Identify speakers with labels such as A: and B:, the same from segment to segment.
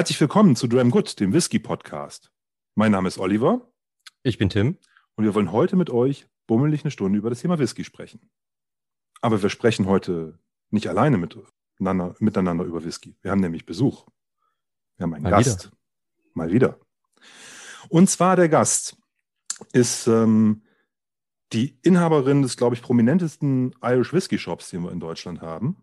A: Herzlich willkommen zu Dram Good, dem Whisky Podcast. Mein Name ist Oliver.
B: Ich bin Tim.
A: Und wir wollen heute mit euch bummelig eine Stunde über das Thema Whisky sprechen. Aber wir sprechen heute nicht alleine miteinander, miteinander über Whisky. Wir haben nämlich Besuch. Wir haben einen Mal Gast. Wieder. Mal wieder. Und zwar der Gast ist ähm, die Inhaberin des, glaube ich, prominentesten Irish Whisky Shops, den wir in Deutschland haben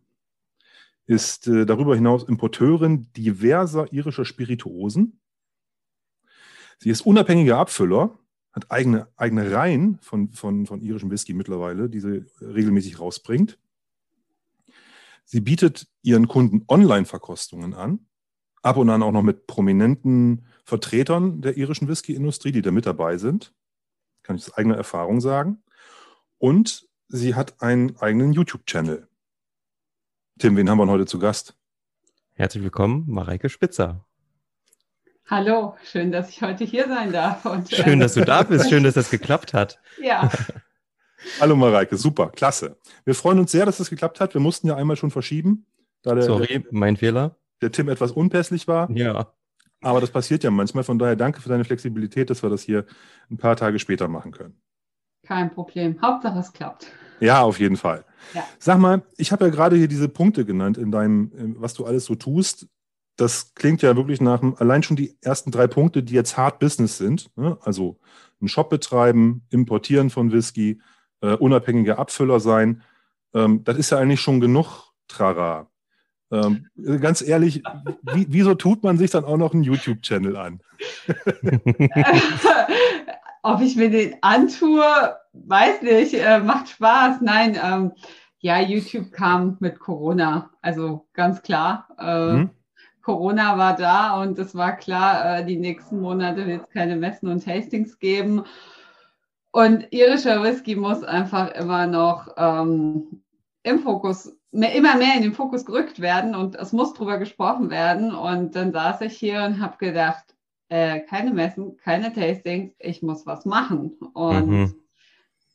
A: ist äh, darüber hinaus Importeurin diverser irischer Spirituosen. Sie ist unabhängiger Abfüller, hat eigene, eigene Reihen von, von, von irischem Whisky mittlerweile, die sie regelmäßig rausbringt. Sie bietet ihren Kunden Online-Verkostungen an, ab und an auch noch mit prominenten Vertretern der irischen Whisky-Industrie, die da mit dabei sind. Kann ich aus eigener Erfahrung sagen. Und sie hat einen eigenen YouTube-Channel. Tim, wen haben wir heute zu Gast?
B: Herzlich willkommen, Mareike Spitzer.
C: Hallo, schön, dass ich heute hier sein darf.
B: Und, schön, dass du da bist. Schön, dass das geklappt hat.
C: Ja.
A: Hallo Mareike, super, klasse. Wir freuen uns sehr, dass das geklappt hat. Wir mussten ja einmal schon verschieben,
B: da der, Sorry, mein Fehler.
A: Der Tim etwas unpässlich war.
B: Ja.
A: Aber das passiert ja manchmal. Von daher danke für deine Flexibilität, dass wir das hier ein paar Tage später machen können.
C: Kein Problem. Hauptsache es klappt.
A: Ja, auf jeden Fall. Ja. Sag mal, ich habe ja gerade hier diese Punkte genannt in deinem, was du alles so tust. Das klingt ja wirklich nach allein schon die ersten drei Punkte, die jetzt Hard Business sind. Ne? Also einen Shop betreiben, importieren von Whisky, äh, unabhängiger Abfüller sein. Ähm, das ist ja eigentlich schon genug Trara. Ähm, ganz ehrlich, wie, wieso tut man sich dann auch noch einen YouTube-Channel an?
C: Ob ich mir den antue, weiß nicht, äh, macht Spaß. Nein, ähm, ja, YouTube kam mit Corona, also ganz klar. Äh, mhm. Corona war da und es war klar, äh, die nächsten Monate wird es keine Messen und Tastings geben. Und irischer Whisky muss einfach immer noch ähm, im Fokus, mehr, immer mehr in den Fokus gerückt werden und es muss drüber gesprochen werden. Und dann saß ich hier und habe gedacht, äh, keine Messen, keine Tastings, ich muss was machen. Und mhm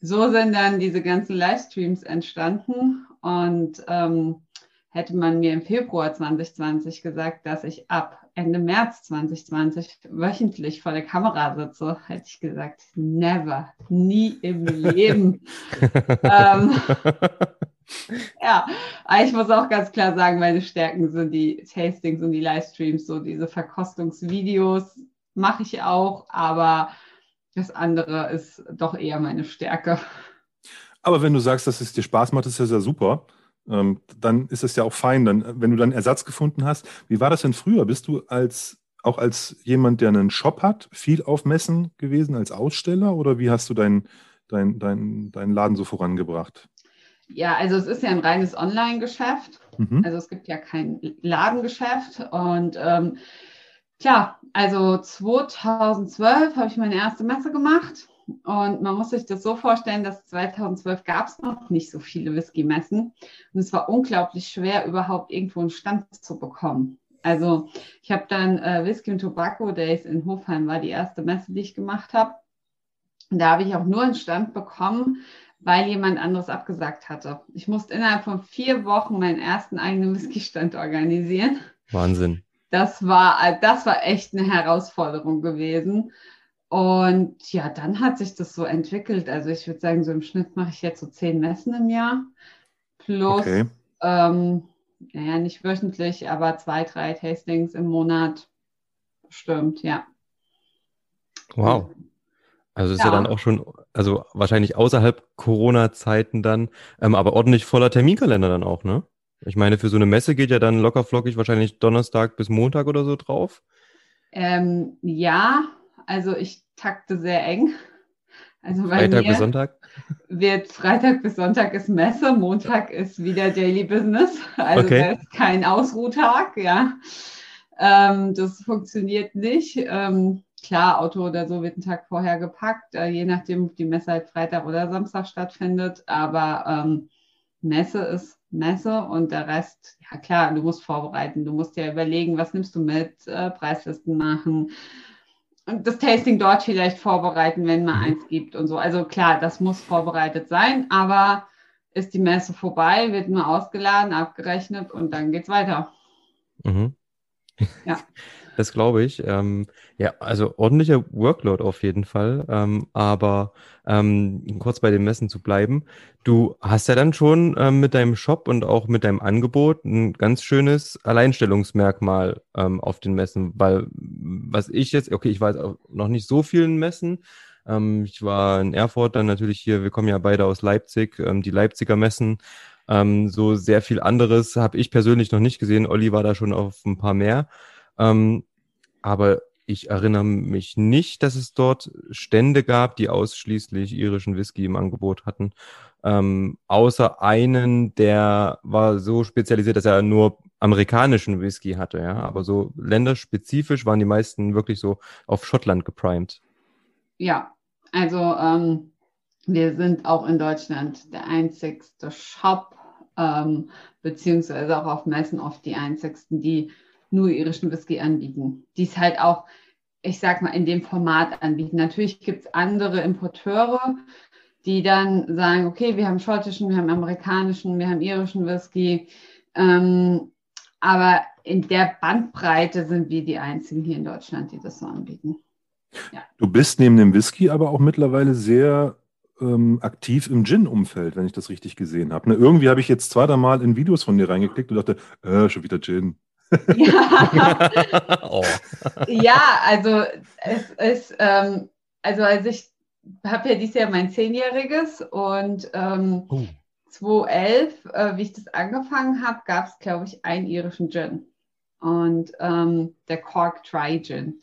C: so sind dann diese ganzen Livestreams entstanden und ähm, hätte man mir im Februar 2020 gesagt, dass ich ab Ende März 2020 wöchentlich vor der Kamera sitze, hätte ich gesagt, never, nie im Leben. ähm, ja, aber ich muss auch ganz klar sagen, meine Stärken sind die Tastings und die Livestreams, so diese Verkostungsvideos mache ich auch, aber das andere ist doch eher meine Stärke.
A: Aber wenn du sagst, dass es dir Spaß macht, ist das ja super. Ähm, dann ist es ja auch fein. Dann, wenn du dann Ersatz gefunden hast, wie war das denn früher? Bist du als auch als jemand, der einen Shop hat, viel auf Messen gewesen als Aussteller oder wie hast du deinen dein, dein, dein Laden so vorangebracht?
C: Ja, also es ist ja ein reines Online-Geschäft. Mhm. Also es gibt ja kein Ladengeschäft und ähm, Tja, also 2012 habe ich meine erste Messe gemacht und man muss sich das so vorstellen, dass 2012 gab es noch nicht so viele Whisky-Messen und es war unglaublich schwer, überhaupt irgendwo einen Stand zu bekommen. Also ich habe dann äh, Whisky und Tobacco Days in Hofheim war die erste Messe, die ich gemacht habe. Da habe ich auch nur einen Stand bekommen, weil jemand anderes abgesagt hatte. Ich musste innerhalb von vier Wochen meinen ersten eigenen Whisky-Stand organisieren.
B: Wahnsinn
C: das war, das war echt eine Herausforderung gewesen. Und ja, dann hat sich das so entwickelt. Also ich würde sagen, so im Schnitt mache ich jetzt so zehn Messen im Jahr. Plus, okay. ähm, naja, nicht wöchentlich, aber zwei, drei Tastings im Monat. Stimmt, ja.
B: Wow. Also ist ja. ja dann auch schon, also wahrscheinlich außerhalb Corona-Zeiten dann, ähm, aber ordentlich voller Terminkalender dann auch, ne? Ich meine, für so eine Messe geht ja dann locker flockig wahrscheinlich Donnerstag bis Montag oder so drauf.
C: Ähm, ja, also ich takte sehr eng.
B: Also Freitag bis Sonntag?
C: Wird Freitag bis Sonntag ist Messe, Montag ist wieder Daily Business. Also okay. ist kein Ausruhtag, ja. Ähm, das funktioniert nicht. Ähm, klar, Auto oder so wird einen Tag vorher gepackt, äh, je nachdem, ob die Messe halt Freitag oder Samstag stattfindet. Aber ähm, Messe ist Messe und der Rest, ja klar, du musst vorbereiten, du musst dir überlegen, was nimmst du mit, äh, Preislisten machen und das Tasting dort vielleicht vorbereiten, wenn man mhm. eins gibt und so. Also klar, das muss vorbereitet sein, aber ist die Messe vorbei, wird nur ausgeladen, abgerechnet und dann geht's weiter.
B: Mhm. Ja. Das glaube ich. Ähm, ja, also ordentlicher Workload auf jeden Fall. Ähm, aber ähm, kurz bei den Messen zu bleiben. Du hast ja dann schon ähm, mit deinem Shop und auch mit deinem Angebot ein ganz schönes Alleinstellungsmerkmal ähm, auf den Messen, weil was ich jetzt, okay, ich war jetzt noch nicht so vielen Messen. Ähm, ich war in Erfurt, dann natürlich hier, wir kommen ja beide aus Leipzig, ähm, die Leipziger Messen. Ähm, so sehr viel anderes habe ich persönlich noch nicht gesehen. Olli war da schon auf ein paar mehr. Ähm, aber ich erinnere mich nicht, dass es dort Stände gab, die ausschließlich irischen Whisky im Angebot hatten. Ähm, außer einen, der war so spezialisiert, dass er nur amerikanischen Whisky hatte, ja. Aber so länderspezifisch waren die meisten wirklich so auf Schottland geprimed.
C: Ja, also ähm, wir sind auch in Deutschland der einzigste Shop, ähm, beziehungsweise auch auf Messen oft die einzigsten, die nur irischen Whisky anbieten. Die es halt auch, ich sag mal, in dem Format anbieten. Natürlich gibt es andere Importeure, die dann sagen, okay, wir haben schottischen, wir haben amerikanischen, wir haben irischen Whisky. Ähm, aber in der Bandbreite sind wir die einzigen hier in Deutschland, die das so anbieten.
A: Ja. Du bist neben dem Whisky aber auch mittlerweile sehr ähm, aktiv im Gin-Umfeld, wenn ich das richtig gesehen habe. Ne? Irgendwie habe ich jetzt zwei, drei Mal in Videos von dir reingeklickt und dachte, äh, schon wieder Gin.
C: Ja, oh. ja also es ist, ähm, also als ich habe ja dieses Jahr mein Zehnjähriges und ähm, uh. 2011, äh, wie ich das angefangen habe, gab es, glaube ich, einen irischen Gin und ähm, der Cork Dry Gin.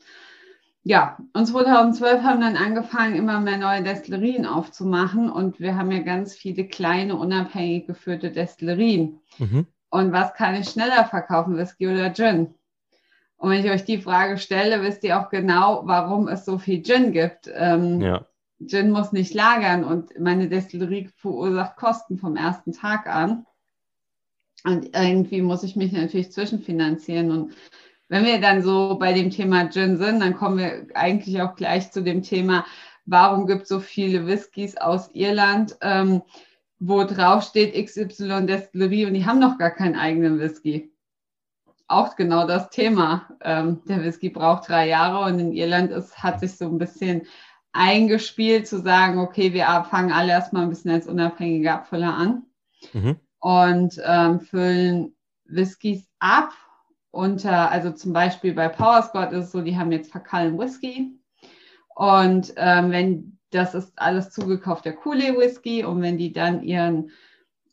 C: Ja, und 2012 haben dann angefangen, immer mehr neue Destillerien aufzumachen und wir haben ja ganz viele kleine, unabhängig geführte Destillerien. Mhm. Und was kann ich schneller verkaufen, Whisky oder Gin? Und wenn ich euch die Frage stelle, wisst ihr auch genau, warum es so viel Gin gibt. Ähm, ja. Gin muss nicht lagern und meine Destillerie verursacht Kosten vom ersten Tag an. Und irgendwie muss ich mich natürlich zwischenfinanzieren. Und wenn wir dann so bei dem Thema Gin sind, dann kommen wir eigentlich auch gleich zu dem Thema, warum gibt es so viele Whiskys aus Irland? Ähm, wo drauf steht XY Destillerie und die haben noch gar keinen eigenen Whisky. Auch genau das Thema. Ähm, der Whisky braucht drei Jahre und in Irland ist, hat sich so ein bisschen eingespielt zu sagen, okay, wir fangen alle erstmal ein bisschen als unabhängige Abfüller an mhm. und ähm, füllen Whiskys ab unter, also zum Beispiel bei Power Squad ist es so, die haben jetzt Verkallen Whisky und ähm, wenn das ist alles zugekaufter Kool Whisky und wenn die dann ihren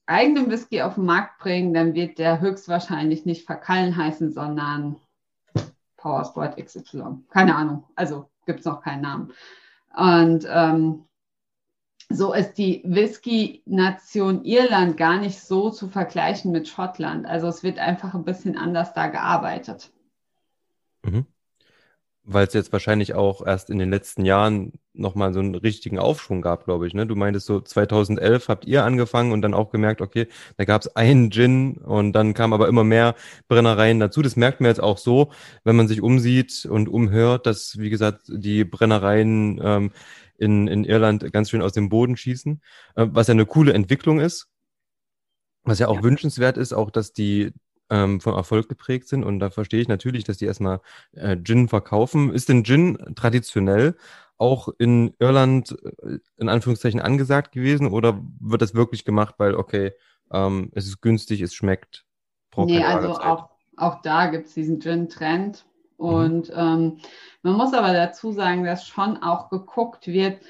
C: eigenen Whisky auf den Markt bringen, dann wird der höchstwahrscheinlich nicht Verkallen heißen, sondern Powersport XY. Keine Ahnung. Also gibt es noch keinen Namen. Und ähm, so ist die Whisky-Nation Irland gar nicht so zu vergleichen mit Schottland. Also es wird einfach ein bisschen anders da gearbeitet.
B: Mhm weil es jetzt wahrscheinlich auch erst in den letzten Jahren nochmal so einen richtigen Aufschwung gab, glaube ich. Ne? Du meintest so 2011 habt ihr angefangen und dann auch gemerkt, okay, da gab es einen Gin und dann kamen aber immer mehr Brennereien dazu. Das merkt man jetzt auch so, wenn man sich umsieht und umhört, dass, wie gesagt, die Brennereien ähm, in, in Irland ganz schön aus dem Boden schießen, äh, was ja eine coole Entwicklung ist. Was ja auch ja. wünschenswert ist, auch dass die ähm, vom Erfolg geprägt sind. Und da verstehe ich natürlich, dass die erstmal äh, Gin verkaufen. Ist denn Gin traditionell auch in Irland äh, in Anführungszeichen angesagt gewesen oder wird das wirklich gemacht, weil, okay, ähm, es ist günstig, es schmeckt?
C: Nee, also auch, auch da gibt es diesen Gin-Trend. Mhm. Und mhm. ähm, man muss aber dazu sagen, dass schon auch geguckt wird,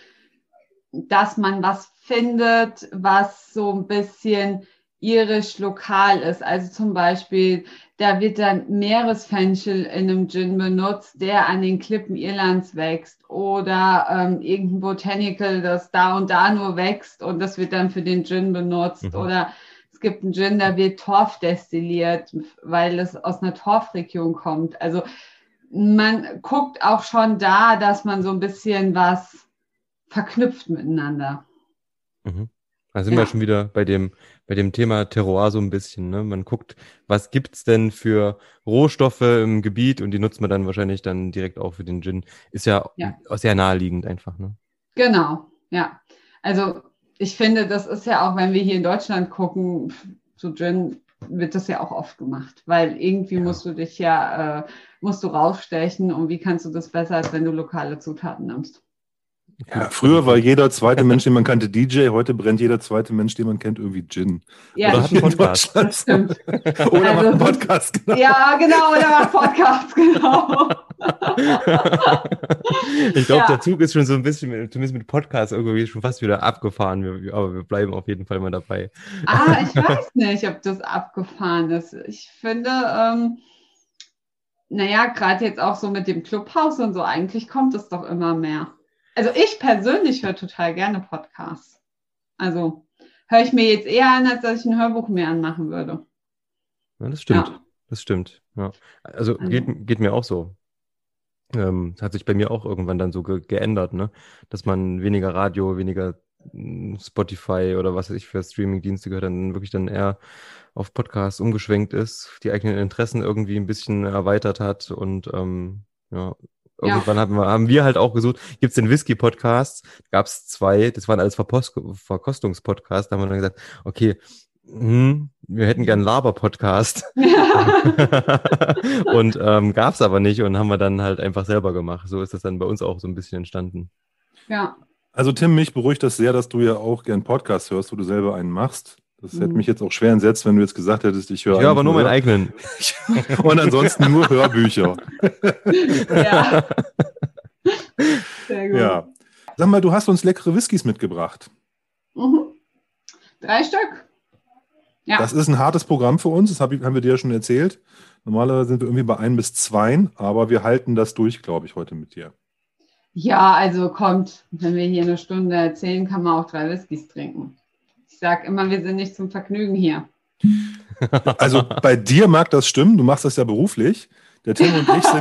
C: dass man was findet, was so ein bisschen irisch lokal ist. Also zum Beispiel, da wird dann Meeresfenchel in einem Gin benutzt, der an den Klippen Irlands wächst. Oder ähm, irgendein Botanical, das da und da nur wächst und das wird dann für den Gin benutzt. Mhm. Oder es gibt einen Gin, da wird Torf destilliert, weil es aus einer Torfregion kommt. Also man guckt auch schon da, dass man so ein bisschen was verknüpft miteinander.
B: Mhm. Da sind ja. wir schon wieder bei dem, bei dem Thema Terroir so ein bisschen. Ne? Man guckt, was gibt's denn für Rohstoffe im Gebiet und die nutzt man dann wahrscheinlich dann direkt auch für den Gin. Ist ja, ja. sehr naheliegend einfach. Ne?
C: Genau, ja. Also ich finde, das ist ja auch, wenn wir hier in Deutschland gucken, so Gin wird das ja auch oft gemacht, weil irgendwie ja. musst du dich ja, äh, musst du rausstechen und wie kannst du das besser, als wenn du lokale Zutaten nimmst?
A: Ja, früher war jeder zweite Mensch, den man kannte, DJ. Heute brennt jeder zweite Mensch, den man kennt, irgendwie Gin.
C: Ja, oder hat einen Podcast.
A: oder also, macht einen Podcast.
C: Genau. Ja, genau. Oder macht Podcast, genau.
B: ich glaube, ja. der Zug ist schon so ein bisschen, zumindest mit Podcast, irgendwie schon fast wieder abgefahren. aber wir bleiben auf jeden Fall mal dabei.
C: Ah, ich weiß nicht, ob das abgefahren ist. Ich finde, ähm, naja, gerade jetzt auch so mit dem Clubhaus und so, eigentlich kommt es doch immer mehr. Also ich persönlich höre total gerne Podcasts. Also höre ich mir jetzt eher an, als dass ich ein Hörbuch mehr anmachen würde.
B: Ja, das stimmt. Ja. Das stimmt. Ja. Also, also geht, geht mir auch so. Ähm, hat sich bei mir auch irgendwann dann so ge geändert, ne? Dass man weniger Radio, weniger hm, Spotify oder was weiß ich für Streaming-Dienste gehört, dann wirklich dann eher auf Podcasts umgeschwenkt ist, die eigenen Interessen irgendwie ein bisschen erweitert hat und ähm, ja, Irgendwann ja. haben, wir, haben wir halt auch gesucht, gibt es den Whisky-Podcast? Gab es zwei, das waren alles Verpost Verkostungspodcasts. Da haben wir dann gesagt, okay, hm, wir hätten gern Laber-Podcast. und ähm, gab es aber nicht und haben wir dann halt einfach selber gemacht. So ist das dann bei uns auch so ein bisschen entstanden.
C: Ja.
A: Also Tim, mich beruhigt das sehr, dass du ja auch gern Podcast hörst, wo du selber einen machst. Das hätte mhm. mich jetzt auch schwer entsetzt, wenn du jetzt gesagt hättest, ich höre.
B: Ja, aber nur meinen eigenen.
A: Und ansonsten nur Hörbücher. Ja. Sehr gut. Ja. Sag mal, du hast uns leckere Whiskys mitgebracht.
C: Mhm. Drei Stück.
A: Ja. Das ist ein hartes Programm für uns, das haben wir dir ja schon erzählt. Normalerweise sind wir irgendwie bei ein bis zwei, aber wir halten das durch, glaube ich, heute mit dir.
C: Ja, also kommt, wenn wir hier eine Stunde erzählen, kann man auch drei Whiskys trinken. Ich sage immer, wir sind nicht zum Vergnügen hier.
A: Also bei dir mag das stimmen, du machst das ja beruflich. Der Tim und ich sind.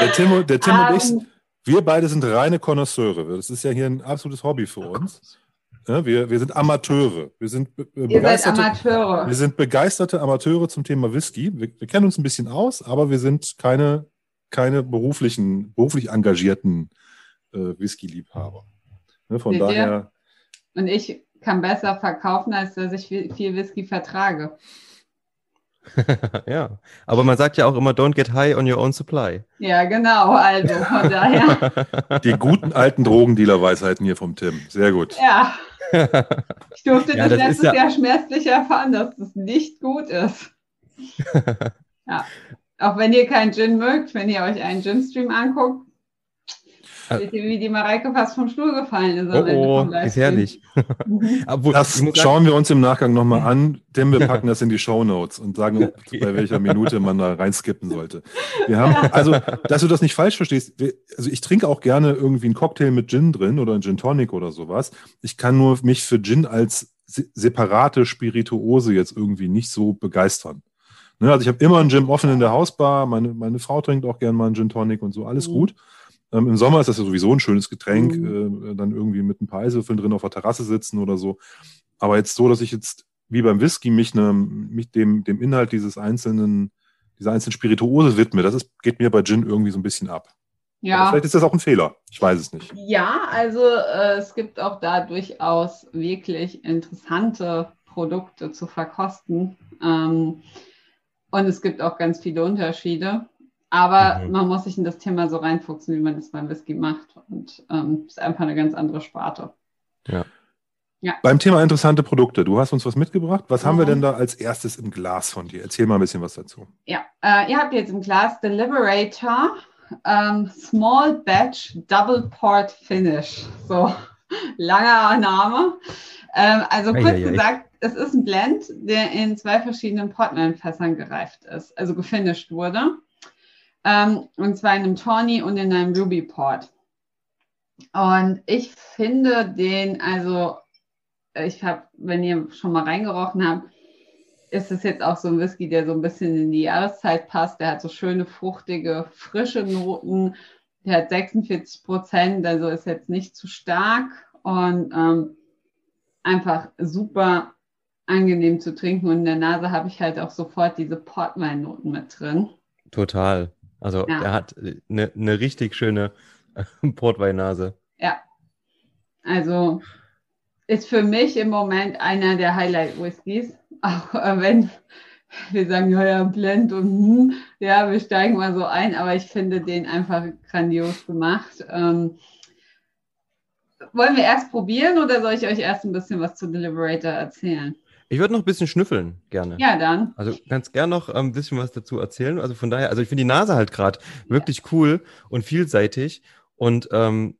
A: der Tim, der Tim um, und ich, ähm. wir beide sind reine Konnoisseure. Das ist ja hier ein absolutes Hobby für uns. Ja, wir, wir sind Amateure. Wir sind, begeisterte, Amateure. wir sind begeisterte Amateure zum Thema Whisky. Wir, wir, kennen uns ein bisschen aus, aber wir sind keine, keine beruflichen, beruflich engagierten äh, Whisky-Liebhaber. Ne, von daher.
C: Und ich kann besser verkaufen, als dass ich viel Whisky vertrage.
B: ja, aber man sagt ja auch immer, don't get high on your own supply.
C: Ja, genau, also von daher.
A: Die guten alten Drogendealer-Weisheiten hier vom Tim. Sehr gut.
C: Ja. Ich durfte ja, das, das letztes ja... Jahr schmerzlich erfahren, dass das nicht gut ist. ja. Auch wenn ihr keinen Gin mögt, wenn ihr euch einen Gin-Stream anguckt, Seht ihr, wie die Mareike fast vom Stuhl gefallen ist.
B: Oh, oh gefährlich.
A: Das schauen wir uns im Nachgang nochmal an, denn wir packen das in die Show Notes und sagen, okay. bei welcher Minute man da reinskippen sollte. Wir haben, also, dass du das nicht falsch verstehst, wir, also ich trinke auch gerne irgendwie einen Cocktail mit Gin drin oder einen Gin Tonic oder sowas. Ich kann nur mich für Gin als separate Spirituose jetzt irgendwie nicht so begeistern. Ne, also ich habe immer einen Gin offen in der Hausbar, meine, meine Frau trinkt auch gerne mal einen Gin Tonic und so, alles mhm. gut. Ähm, Im Sommer ist das ja sowieso ein schönes Getränk, mhm. äh, dann irgendwie mit ein paar Eiswürfeln drin auf der Terrasse sitzen oder so. Aber jetzt so, dass ich jetzt wie beim Whisky mich, ne, mich dem, dem Inhalt dieses einzelnen, dieser einzelnen Spirituose widme, das ist, geht mir bei Gin irgendwie so ein bisschen ab. Ja. Aber vielleicht ist das auch ein Fehler. Ich weiß es nicht.
C: Ja, also äh, es gibt auch da durchaus wirklich interessante Produkte zu verkosten. Ähm, und es gibt auch ganz viele Unterschiede. Aber mhm. man muss sich in das Thema so reinfuchsen, wie man das beim Whisky macht. Und ähm, ist einfach eine ganz andere Sparte.
A: Ja. ja. Beim Thema interessante Produkte, du hast uns was mitgebracht. Was mhm. haben wir denn da als erstes im Glas von dir? Erzähl mal ein bisschen was dazu.
C: Ja, äh, ihr habt jetzt im Glas Deliberator ähm, Small Batch Double Port Finish. So, langer Name. Ähm, also kurz ei, ei, gesagt, ei. es ist ein Blend, der in zwei verschiedenen Portland-Fässern gereift ist, also gefinisht wurde. Ähm, und zwar in einem Tawny und in einem Ruby Port. Und ich finde den, also ich habe, wenn ihr schon mal reingerochen habt, ist es jetzt auch so ein Whisky, der so ein bisschen in die Jahreszeit passt. Der hat so schöne, fruchtige, frische Noten. Der hat 46 Prozent, also ist jetzt nicht zu stark und ähm, einfach super angenehm zu trinken. Und in der Nase habe ich halt auch sofort diese Portweinnoten mit drin.
B: Total. Also ja. er hat eine, eine richtig schöne Portweinnase.
C: Ja. Also ist für mich im Moment einer der Highlight-Whiskys. Auch äh, wenn wir sagen, ja, ja, Blend und hm, ja, wir steigen mal so ein, aber ich finde den einfach grandios gemacht. Ähm, wollen wir erst probieren oder soll ich euch erst ein bisschen was zu Deliberator erzählen?
B: Ich würde noch ein bisschen schnüffeln, gerne.
C: Ja, dann.
B: Also ganz gern noch ein bisschen was dazu erzählen. Also von daher, also ich finde die Nase halt gerade wirklich ja. cool und vielseitig. Und ähm,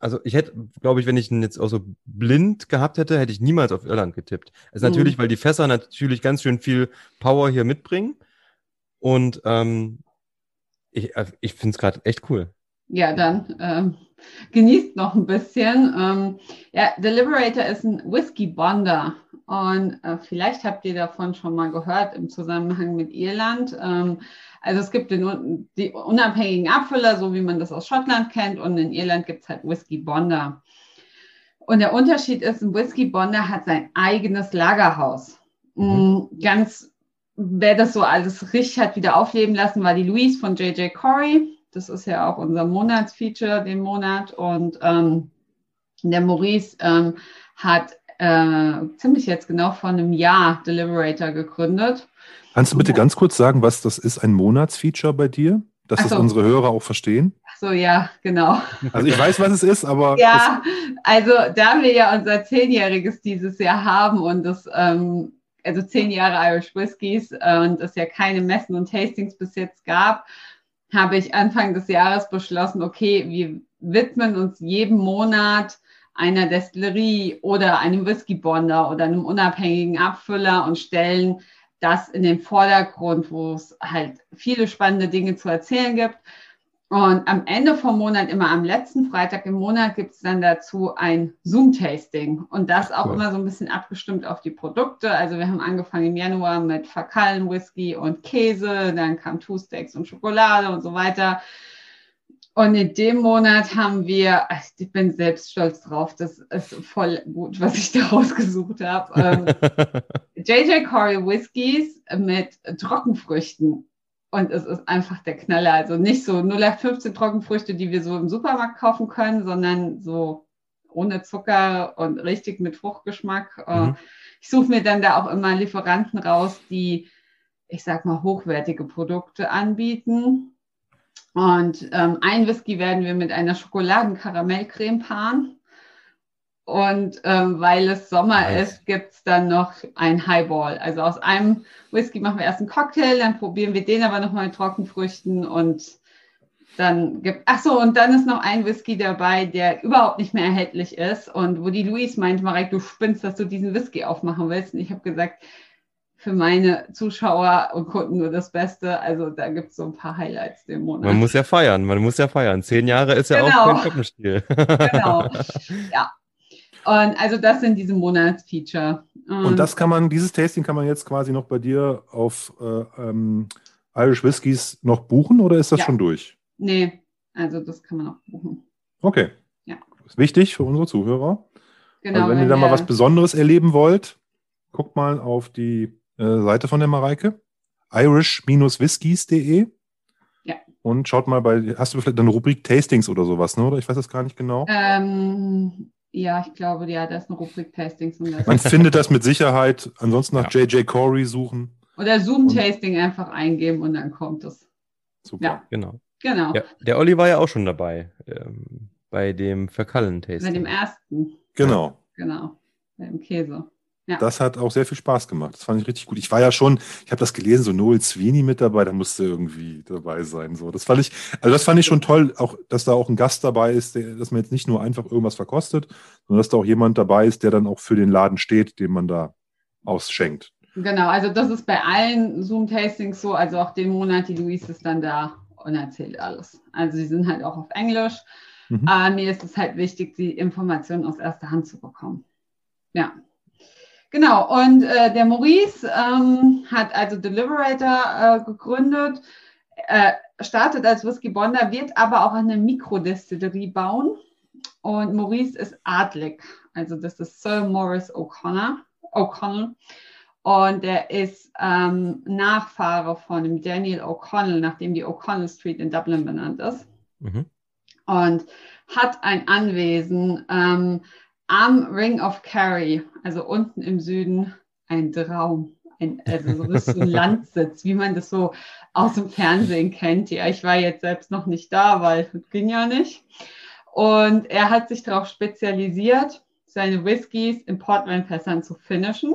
B: also ich hätte, glaube ich, wenn ich ihn jetzt auch so blind gehabt hätte, hätte ich niemals auf Irland getippt. Also mhm. natürlich, weil die Fässer natürlich ganz schön viel Power hier mitbringen. Und ähm, ich, äh, ich finde es gerade echt cool.
C: Ja, dann ähm, genießt noch ein bisschen. Ähm, ja, Deliberator ist ein Whisky Bonder. Und äh, vielleicht habt ihr davon schon mal gehört im Zusammenhang mit Irland. Ähm, also es gibt den, die unabhängigen Abfüller, so wie man das aus Schottland kennt, und in Irland gibt es halt Whisky Bonder. Und der Unterschied ist, ein Whisky Bonder hat sein eigenes Lagerhaus. Mhm. Mm, ganz, wer das so alles richtig hat wieder aufleben lassen, war die Louise von JJ Corey. Das ist ja auch unser Monatsfeature den Monat. Und ähm, der Maurice ähm, hat äh, ziemlich jetzt genau vor einem Jahr Deliberator gegründet.
A: Kannst du bitte ganz kurz sagen, was das ist, ein Monatsfeature bei dir? Dass so. das unsere Hörer auch verstehen?
C: Ach so, ja, genau.
A: Also ich weiß, was es ist, aber.
C: Ja, also da wir ja unser Zehnjähriges dieses Jahr haben und das, ähm, also zehn Jahre Irish Whiskies äh, und es ja keine Messen und Tastings bis jetzt gab, habe ich Anfang des Jahres beschlossen, okay, wir widmen uns jeden Monat einer Destillerie oder einem Whiskybonder oder einem unabhängigen Abfüller und stellen das in den Vordergrund, wo es halt viele spannende Dinge zu erzählen gibt. Und am Ende vom Monat, immer am letzten Freitag im Monat, gibt es dann dazu ein Zoom-Tasting. Und das auch cool. immer so ein bisschen abgestimmt auf die Produkte. Also wir haben angefangen im Januar mit Fakallen Whisky und Käse, dann kam Two Steaks und Schokolade und so weiter. Und in dem Monat haben wir, ich bin selbst stolz drauf, das ist voll gut, was ich da rausgesucht habe. Ähm, JJ Corey Whiskies mit Trockenfrüchten. Und es ist einfach der Knaller. Also nicht so 0815 Trockenfrüchte, die wir so im Supermarkt kaufen können, sondern so ohne Zucker und richtig mit Fruchtgeschmack. Äh, mhm. Ich suche mir dann da auch immer Lieferanten raus, die, ich sag mal, hochwertige Produkte anbieten und ähm, ein Whisky werden wir mit einer Schokoladenkaramellcreme paaren. Und ähm, weil es Sommer nice. ist, gibt es dann noch ein Highball. Also aus einem Whisky machen wir erst einen Cocktail, dann probieren wir den aber nochmal mit Trockenfrüchten und dann gibt, ach so, und dann ist noch ein Whisky dabei, der überhaupt nicht mehr erhältlich ist und wo die Louise meint, Marek, du spinnst, dass du diesen Whisky aufmachen willst. Und ich habe gesagt, für meine Zuschauer und Kunden nur das Beste. Also da gibt es so ein paar Highlights den Monat.
B: Man muss ja feiern, man muss ja feiern. Zehn Jahre ist ja genau. auch kein Krippenspiel. genau,
C: ja. Und also das sind diese Monatsfeature.
A: Und, und das kann man, dieses Tasting kann man jetzt quasi noch bei dir auf äh, ähm, Irish Whiskies noch buchen oder ist das ja. schon durch?
C: Nee, also das kann man noch buchen.
A: Okay. Ja. Das ist wichtig für unsere Zuhörer. Genau. Also wenn, wenn ihr da mal was Besonderes erleben wollt, guckt mal auf die äh, Seite von der Mareike, irish-whiskies.de. Ja. Und schaut mal bei, hast du vielleicht eine Rubrik Tastings oder sowas, ne? Oder ich weiß das gar nicht genau.
C: Ähm, ja, ich glaube, ja, da ist eine Rubrik Tastings.
A: Man findet das mit Sicherheit. Ansonsten nach ja. JJ Corey suchen.
C: Oder Zoom-Tasting einfach eingeben und dann kommt es.
B: Super. Ja. Genau. Genau. Ja, der Olli war ja auch schon dabei ähm, bei dem Verkallen-Tasting.
C: Bei dem ersten.
A: Genau.
C: Genau. Beim Käse.
A: Ja. Das hat auch sehr viel Spaß gemacht. Das fand ich richtig gut. Ich war ja schon, ich habe das gelesen, so Noel Sweeney mit dabei, da musste irgendwie dabei sein. So, das fand ich, also das fand ich schon toll, auch, dass da auch ein Gast dabei ist, der, dass man jetzt nicht nur einfach irgendwas verkostet, sondern dass da auch jemand dabei ist, der dann auch für den Laden steht, den man da ausschenkt.
C: Genau, also das ist bei allen Zoom-Tastings so, also auch den Monat, die Luis ist dann da und erzählt alles. Also sie sind halt auch auf Englisch. Mhm. Äh, mir ist es halt wichtig, die Informationen aus erster Hand zu bekommen. Ja. Genau, und äh, der Maurice ähm, hat also Deliberator äh, gegründet, äh, startet als Whisky Bonder, wird aber auch eine Mikrodestillerie bauen. Und Maurice ist adlig, also das ist Sir Morris O'Connor. O'Connell. Und er ist ähm, Nachfahre von dem Daniel O'Connell, nachdem die O'Connell Street in Dublin benannt ist. Mhm. Und hat ein Anwesen ähm, am Ring of Kerry, also unten im Süden, ein Traum. Ein, also so ein Landsitz, wie man das so aus dem Fernsehen kennt. Ja, ich war jetzt selbst noch nicht da, weil das ging ja nicht. Und er hat sich darauf spezialisiert, seine Whiskys in Portweinfässern zu finishen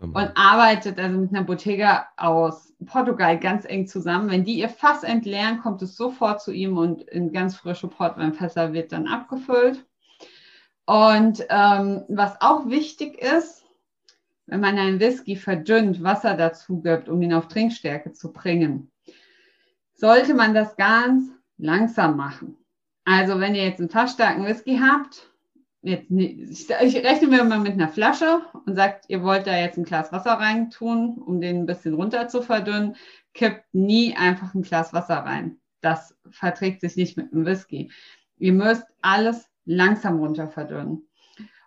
C: und arbeitet also mit einer Bottega aus Portugal ganz eng zusammen. Wenn die ihr Fass entleeren, kommt es sofort zu ihm und in ganz frische Portweinfässer wird dann abgefüllt. Und ähm, was auch wichtig ist, wenn man einen Whisky verdünnt, Wasser dazu gibt, um ihn auf Trinkstärke zu bringen, sollte man das ganz langsam machen. Also wenn ihr jetzt einen fassstarken Whisky habt, jetzt, ich rechne mir mal mit einer Flasche und sagt, ihr wollt da jetzt ein Glas Wasser rein tun, um den ein bisschen runter zu verdünnen, kippt nie einfach ein Glas Wasser rein. Das verträgt sich nicht mit einem Whisky. Ihr müsst alles langsam runter verdünnen.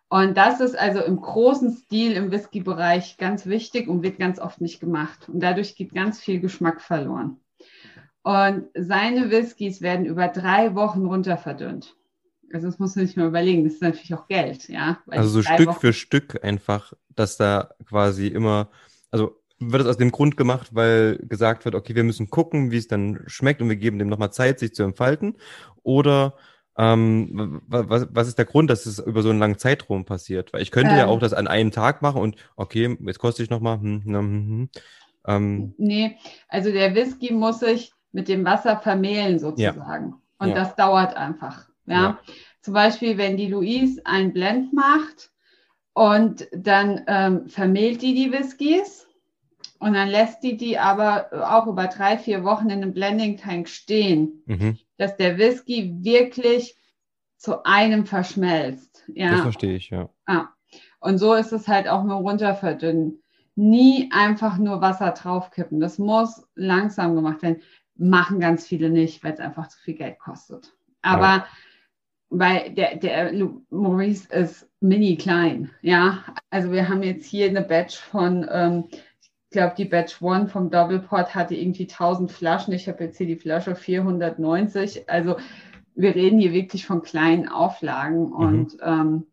C: Und das ist also im großen Stil im Whisky-Bereich ganz wichtig und wird ganz oft nicht gemacht. Und dadurch geht ganz viel Geschmack verloren. Und seine Whiskys werden über drei Wochen runter verdünnt. Also das muss man sich mal überlegen. Das ist natürlich auch Geld, ja.
B: also so Stück Wochen für Stück einfach, dass da quasi immer, also wird es aus dem Grund gemacht, weil gesagt wird, okay, wir müssen gucken, wie es dann schmeckt und wir geben dem nochmal Zeit, sich zu entfalten? Oder ähm, was, was ist der Grund, dass es über so einen langen Zeitraum passiert? Weil ich könnte ähm, ja auch das an einem Tag machen und okay, jetzt koste ich nochmal. Hm, hm, hm, hm,
C: ähm. Nee, also der Whisky muss sich mit dem Wasser vermehlen sozusagen. Ja. Und ja. das dauert einfach. Ja? ja? Zum Beispiel, wenn die Louise ein Blend macht und dann ähm, vermehlt die die Whiskys und dann lässt die die aber auch über drei, vier Wochen in einem Blending Tank stehen, mhm. Dass der Whisky wirklich zu einem verschmelzt.
B: Ja. Das verstehe ich, ja.
C: Ah. Und so ist es halt auch nur runterverdünnen. Nie einfach nur Wasser draufkippen. Das muss langsam gemacht werden. Machen ganz viele nicht, weil es einfach zu viel Geld kostet. Aber ja. weil der, der Maurice ist mini klein. Ja, also wir haben jetzt hier eine Batch von ähm, glaube, die Batch One vom Doublepot hatte irgendwie 1000 Flaschen. Ich habe jetzt hier die Flasche 490. Also wir reden hier wirklich von kleinen Auflagen mhm. und ähm,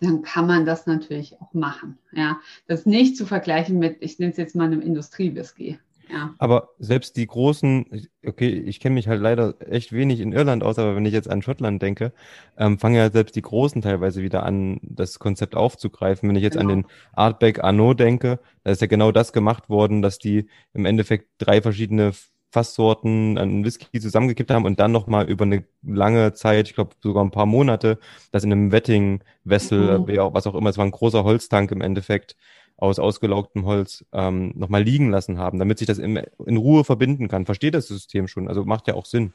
C: dann kann man das natürlich auch machen. Ja, das nicht zu vergleichen mit, ich nenne es jetzt mal einem Industriewhisky. Ja.
B: Aber selbst die großen, okay, ich kenne mich halt leider echt wenig in Irland aus, aber wenn ich jetzt an Schottland denke, ähm, fangen ja selbst die Großen teilweise wieder an, das Konzept aufzugreifen. Wenn ich jetzt genau. an den Artback Arnaud denke, da ist ja genau das gemacht worden, dass die im Endeffekt drei verschiedene Fasssorten an Whisky zusammengekippt haben und dann nochmal über eine lange Zeit, ich glaube sogar ein paar Monate, das in einem Wetting-Wessel, mhm. was auch immer, es war ein großer Holztank im Endeffekt, aus ausgelaugtem Holz ähm, nochmal liegen lassen haben, damit sich das in, in Ruhe verbinden kann. Versteht das System schon? Also macht ja auch Sinn.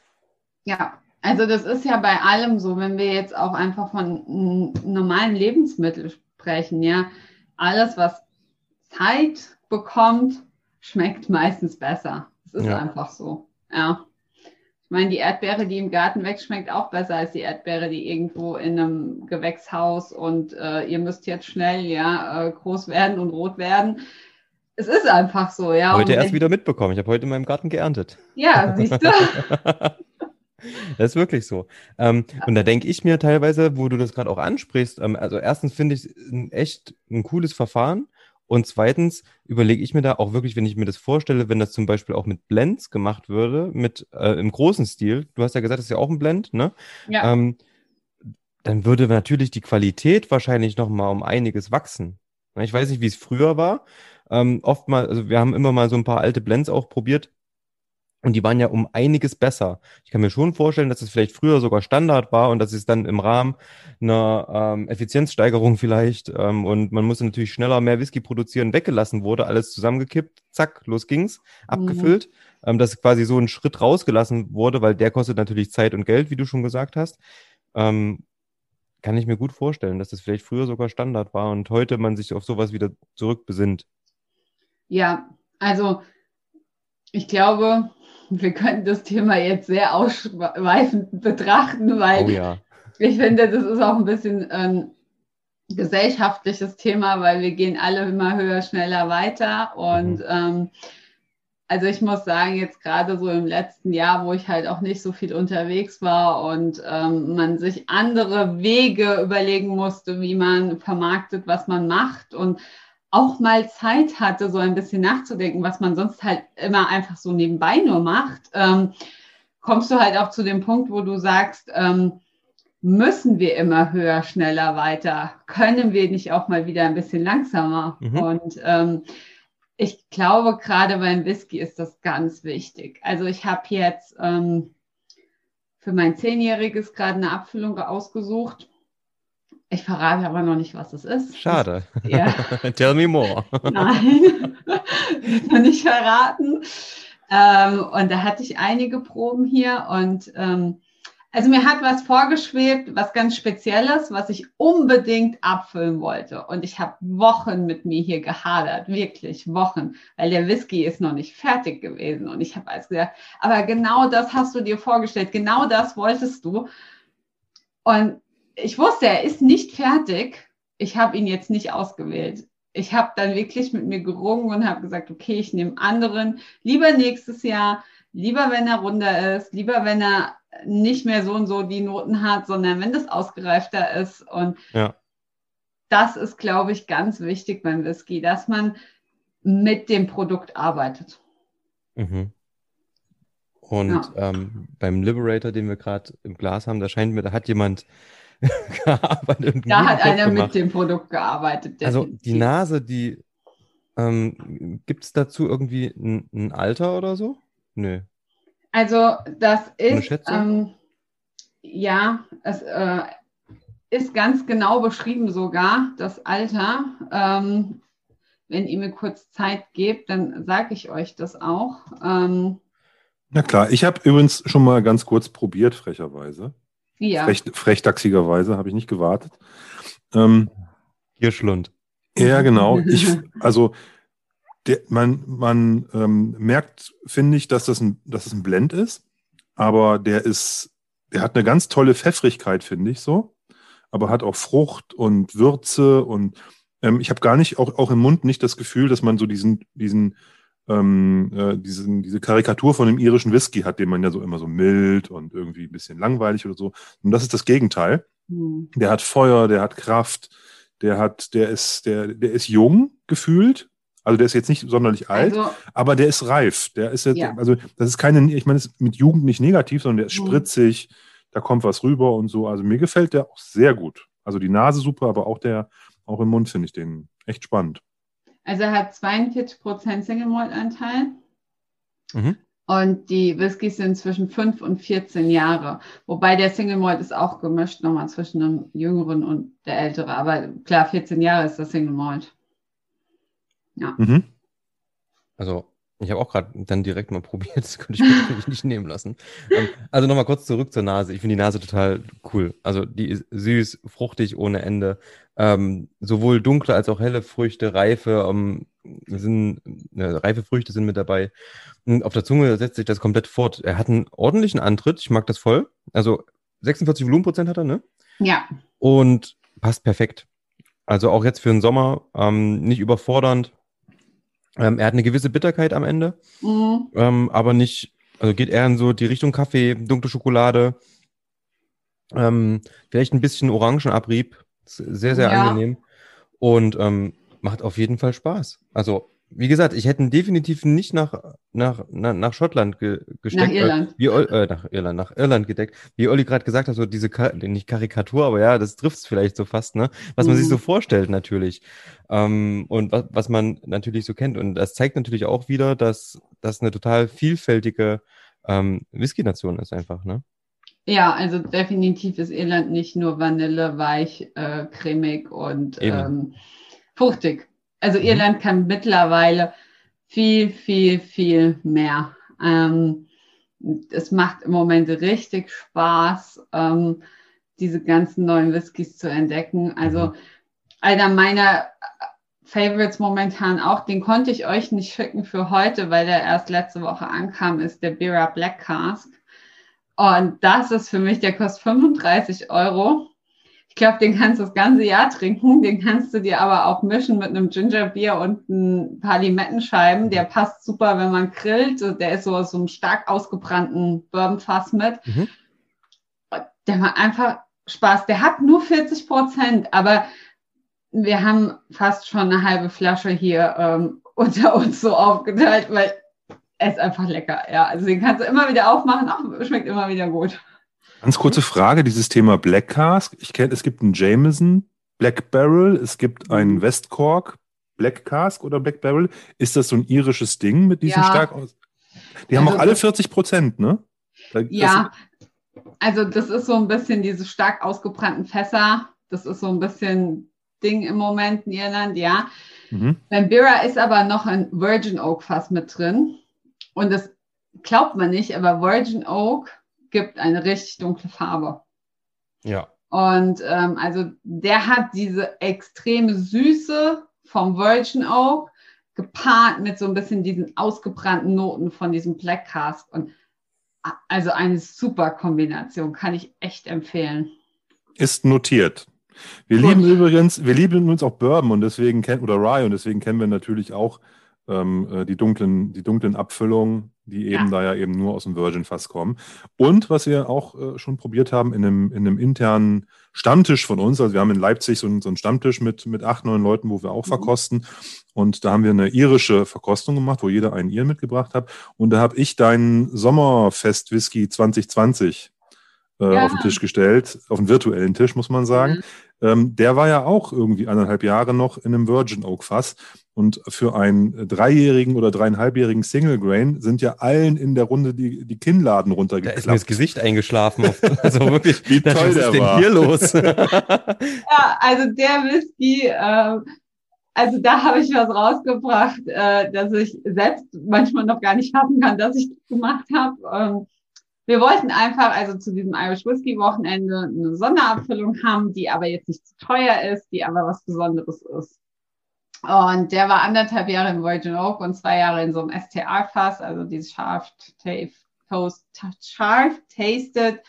C: Ja, also das ist ja bei allem so, wenn wir jetzt auch einfach von normalen Lebensmitteln sprechen, ja, alles, was Zeit bekommt, schmeckt meistens besser. Es ist ja. einfach so. Ja. Ich meine, die Erdbeere, die im Garten wächst, schmeckt auch besser als die Erdbeere, die irgendwo in einem Gewächshaus und äh, ihr müsst jetzt schnell ja äh, groß werden und rot werden. Es ist einfach so, ja.
B: Heute erst wieder mitbekommen. Ich habe heute in meinem Garten geerntet.
C: Ja, siehst du.
B: Das ist wirklich so. Ähm, und da denke ich mir teilweise, wo du das gerade auch ansprichst, ähm, also erstens finde ich es echt ein cooles Verfahren. Und zweitens überlege ich mir da auch wirklich, wenn ich mir das vorstelle, wenn das zum Beispiel auch mit Blends gemacht würde, mit äh, im großen Stil, du hast ja gesagt, das ist ja auch ein Blend, ne? Ja. Ähm, dann würde natürlich die Qualität wahrscheinlich nochmal um einiges wachsen. Ich weiß nicht, wie es früher war. Ähm, oft mal, also wir haben immer mal so ein paar alte Blends auch probiert. Und die waren ja um einiges besser. Ich kann mir schon vorstellen, dass es vielleicht früher sogar Standard war und dass es dann im Rahmen einer ähm, Effizienzsteigerung vielleicht ähm, und man musste natürlich schneller mehr Whisky produzieren, weggelassen wurde, alles zusammengekippt, zack, los ging's, abgefüllt, mhm. ähm, dass quasi so ein Schritt rausgelassen wurde, weil der kostet natürlich Zeit und Geld, wie du schon gesagt hast. Ähm, kann ich mir gut vorstellen, dass das vielleicht früher sogar Standard war und heute man sich auf sowas wieder zurückbesinnt.
C: Ja, also ich glaube, wir können das Thema jetzt sehr ausschweifend betrachten, weil oh ja. ich finde, das ist auch ein bisschen ein gesellschaftliches Thema, weil wir gehen alle immer höher, schneller weiter und mhm. ähm, also ich muss sagen, jetzt gerade so im letzten Jahr, wo ich halt auch nicht so viel unterwegs war und ähm, man sich andere Wege überlegen musste, wie man vermarktet, was man macht und auch mal Zeit hatte, so ein bisschen nachzudenken, was man sonst halt immer einfach so nebenbei nur macht, ähm, kommst du halt auch zu dem Punkt, wo du sagst, ähm, müssen wir immer höher, schneller, weiter? Können wir nicht auch mal wieder ein bisschen langsamer? Mhm. Und ähm, ich glaube, gerade beim Whisky ist das ganz wichtig. Also ich habe jetzt ähm, für mein Zehnjähriges gerade eine Abfüllung ausgesucht. Ich verrate aber noch nicht, was es ist.
B: Schade. Ja. Tell me more.
C: Nein, noch nicht verraten. Ähm, und da hatte ich einige Proben hier und ähm, also mir hat was vorgeschwebt, was ganz Spezielles, was ich unbedingt abfüllen wollte. Und ich habe Wochen mit mir hier gehadert, wirklich Wochen, weil der Whisky ist noch nicht fertig gewesen. Und ich habe alles gesagt, aber genau das hast du dir vorgestellt, genau das wolltest du. Und ich wusste, er ist nicht fertig. Ich habe ihn jetzt nicht ausgewählt. Ich habe dann wirklich mit mir gerungen und habe gesagt, okay, ich nehme anderen, lieber nächstes Jahr, lieber wenn er runder ist, lieber wenn er nicht mehr so und so die Noten hat, sondern wenn das ausgereifter ist. Und ja. das ist, glaube ich, ganz wichtig beim Whisky, dass man mit dem Produkt arbeitet.
B: Mhm. Und ja. ähm, beim Liberator, den wir gerade im Glas haben, da scheint mir, da hat jemand
C: gearbeitet. Da hat einer gemacht. mit dem Produkt gearbeitet.
B: Also definitiv. Also die Nase, die ähm, gibt es dazu irgendwie ein, ein Alter oder so? Nö.
C: Also das ist, ähm, ja, es äh, ist ganz genau beschrieben sogar, das Alter. Ähm, wenn ihr mir kurz Zeit gebt, dann sage ich euch das auch. Ähm,
A: Na klar, ich habe übrigens schon mal ganz kurz probiert, frecherweise. Ja. Frech, frechdachsigerweise habe ich nicht gewartet.
B: Ähm, Schlund.
A: Ja, genau. Ich, also der, man, man ähm, merkt, finde ich, dass das, ein, dass das ein Blend ist, aber der ist, der hat eine ganz tolle Pfeffrigkeit, finde ich so, aber hat auch Frucht und Würze und ähm, ich habe gar nicht, auch, auch im Mund nicht das Gefühl, dass man so diesen, diesen, ähm, äh, diesen, diese Karikatur von dem irischen Whisky hat, den man ja so immer so mild und irgendwie ein bisschen langweilig oder so. Und das ist das Gegenteil. Mhm. Der hat Feuer, der hat Kraft, der hat, der ist, der, der ist jung gefühlt, also der ist jetzt nicht sonderlich alt, also, aber der ist reif. Der ist jetzt, ja. also das ist keine, ich meine, es ist mit Jugend nicht negativ, sondern der ist mhm. spritzig, da kommt was rüber und so. Also mir gefällt der auch sehr gut. Also die Nase super, aber auch der, auch im Mund finde ich den echt spannend.
C: Also er hat 42 Prozent Single Malt Anteil. Mhm. Und die Whiskys sind zwischen 5 und 14 Jahre. Wobei der Single Malt ist auch gemischt nochmal zwischen dem Jüngeren und der Ältere. Aber klar, 14 Jahre ist das Single Malt. Ja. Mhm.
B: Also, ich habe auch gerade dann direkt mal probiert, das könnte ich mir nicht nehmen lassen. Ähm, also nochmal kurz zurück zur Nase. Ich finde die Nase total cool. Also die ist süß, fruchtig ohne Ende. Ähm, sowohl dunkle als auch helle Früchte, reife, ähm, sind, äh, reife Früchte sind mit dabei. Und auf der Zunge setzt sich das komplett fort. Er hat einen ordentlichen Antritt. Ich mag das voll. Also 46 Volumenprozent hat er, ne?
C: Ja.
B: Und passt perfekt. Also auch jetzt für den Sommer ähm, nicht überfordernd. Ähm, er hat eine gewisse Bitterkeit am Ende, mhm. ähm, aber nicht, also geht eher in so die Richtung Kaffee, dunkle Schokolade, ähm, vielleicht ein bisschen Orangenabrieb, sehr, sehr ja. angenehm und ähm, macht auf jeden Fall Spaß. Also wie gesagt, ich hätte definitiv nicht nach, nach, nach, nach Schottland ge, gesteckt.
C: Nach Irland.
B: Äh, wie, äh, nach Irland, nach Irland gedeckt. Wie Olli gerade gesagt hat, so diese, nicht Karikatur, aber ja, das trifft es vielleicht so fast, ne? Was mhm. man sich so mhm. vorstellt natürlich. Ähm, und was, was man natürlich so kennt. Und das zeigt natürlich auch wieder, dass das eine total vielfältige ähm, Whisky-Nation ist einfach, ne?
C: Ja, also definitiv ist Irland nicht nur Vanille, weich, äh, cremig und ähm, fruchtig. Also mhm. Irland kann mittlerweile viel, viel, viel mehr. Ähm, es macht im Moment richtig Spaß, ähm, diese ganzen neuen Whiskys zu entdecken. Also mhm. einer meiner Favorites momentan auch, den konnte ich euch nicht schicken für heute, weil der erst letzte Woche ankam, ist der Bira Black Cask. Und das ist für mich, der kostet 35 Euro glaube, den kannst du das ganze Jahr trinken. Den kannst du dir aber auch mischen mit einem Gingerbier und ein paar Limettenscheiben. Der passt super, wenn man grillt. Der ist so aus so einem stark ausgebrannten Bourbonfass mit. Mhm. Der macht einfach Spaß. Der hat nur 40 Prozent, aber wir haben fast schon eine halbe Flasche hier ähm, unter uns so aufgeteilt, weil er ist einfach lecker. Ja, also den kannst du immer wieder aufmachen, auch schmeckt immer wieder gut.
A: Ganz kurze Frage, dieses Thema Black Cask. Ich kenne, es gibt einen Jameson Black Barrel, es gibt einen mhm. West Cork Black Cask oder Black Barrel. Ist das so ein irisches Ding mit diesen ja. stark aus? Die haben also, auch alle 40 Prozent, ne?
C: Da, ja, also das ist so ein bisschen diese stark ausgebrannten Fässer. Das ist so ein bisschen Ding im Moment in Irland, ja. Mhm. Beim Bira ist aber noch ein Virgin Oak Fass mit drin. Und das glaubt man nicht, aber Virgin Oak gibt eine richtig dunkle Farbe.
B: Ja.
C: Und ähm, also der hat diese extreme Süße vom Virgin Oak gepaart mit so ein bisschen diesen ausgebrannten Noten von diesem Black Cask. Und also eine super Kombination, kann ich echt empfehlen.
A: Ist notiert. Wir Gut. lieben übrigens, wir lieben uns auch Bourbon und deswegen kennen, oder Rye und deswegen kennen wir natürlich auch ähm, äh, die dunklen, die dunklen Abfüllungen, die eben ja. da ja eben nur aus dem Virgin-Fass kommen. Und was wir auch äh, schon probiert haben in einem, in einem internen Stammtisch von uns, also wir haben in Leipzig so, einen, so einen Stammtisch mit, mit acht, neun Leuten, wo wir auch mhm. verkosten. Und da haben wir eine irische Verkostung gemacht, wo jeder einen Iren mitgebracht hat. Und da habe ich deinen Sommerfest-Whisky 2020 äh, ja. auf den Tisch gestellt, auf den virtuellen Tisch, muss man sagen. Mhm. Ähm, der war ja auch irgendwie anderthalb Jahre noch in einem Virgin Oak Fass. Und für einen dreijährigen oder dreieinhalbjährigen Single Grain sind ja allen in der Runde die, die Kinnladen runtergeklappt.
B: Da ist mir das Gesicht eingeschlafen.
A: also wirklich, wie toll was der ist denn war. hier los?
C: ja, also der Whisky, äh, also da habe ich was rausgebracht, äh, dass ich selbst manchmal noch gar nicht fassen kann, dass ich das gemacht habe. Ähm, wir wollten einfach also zu diesem Irish Whiskey Wochenende eine Sonderabfüllung haben, die aber jetzt nicht zu teuer ist, die aber was Besonderes ist. Und der war anderthalb Jahre im Virgin Oak und zwei Jahre in so einem STR-Fass, also dieses scharf, toast, scharf tasted,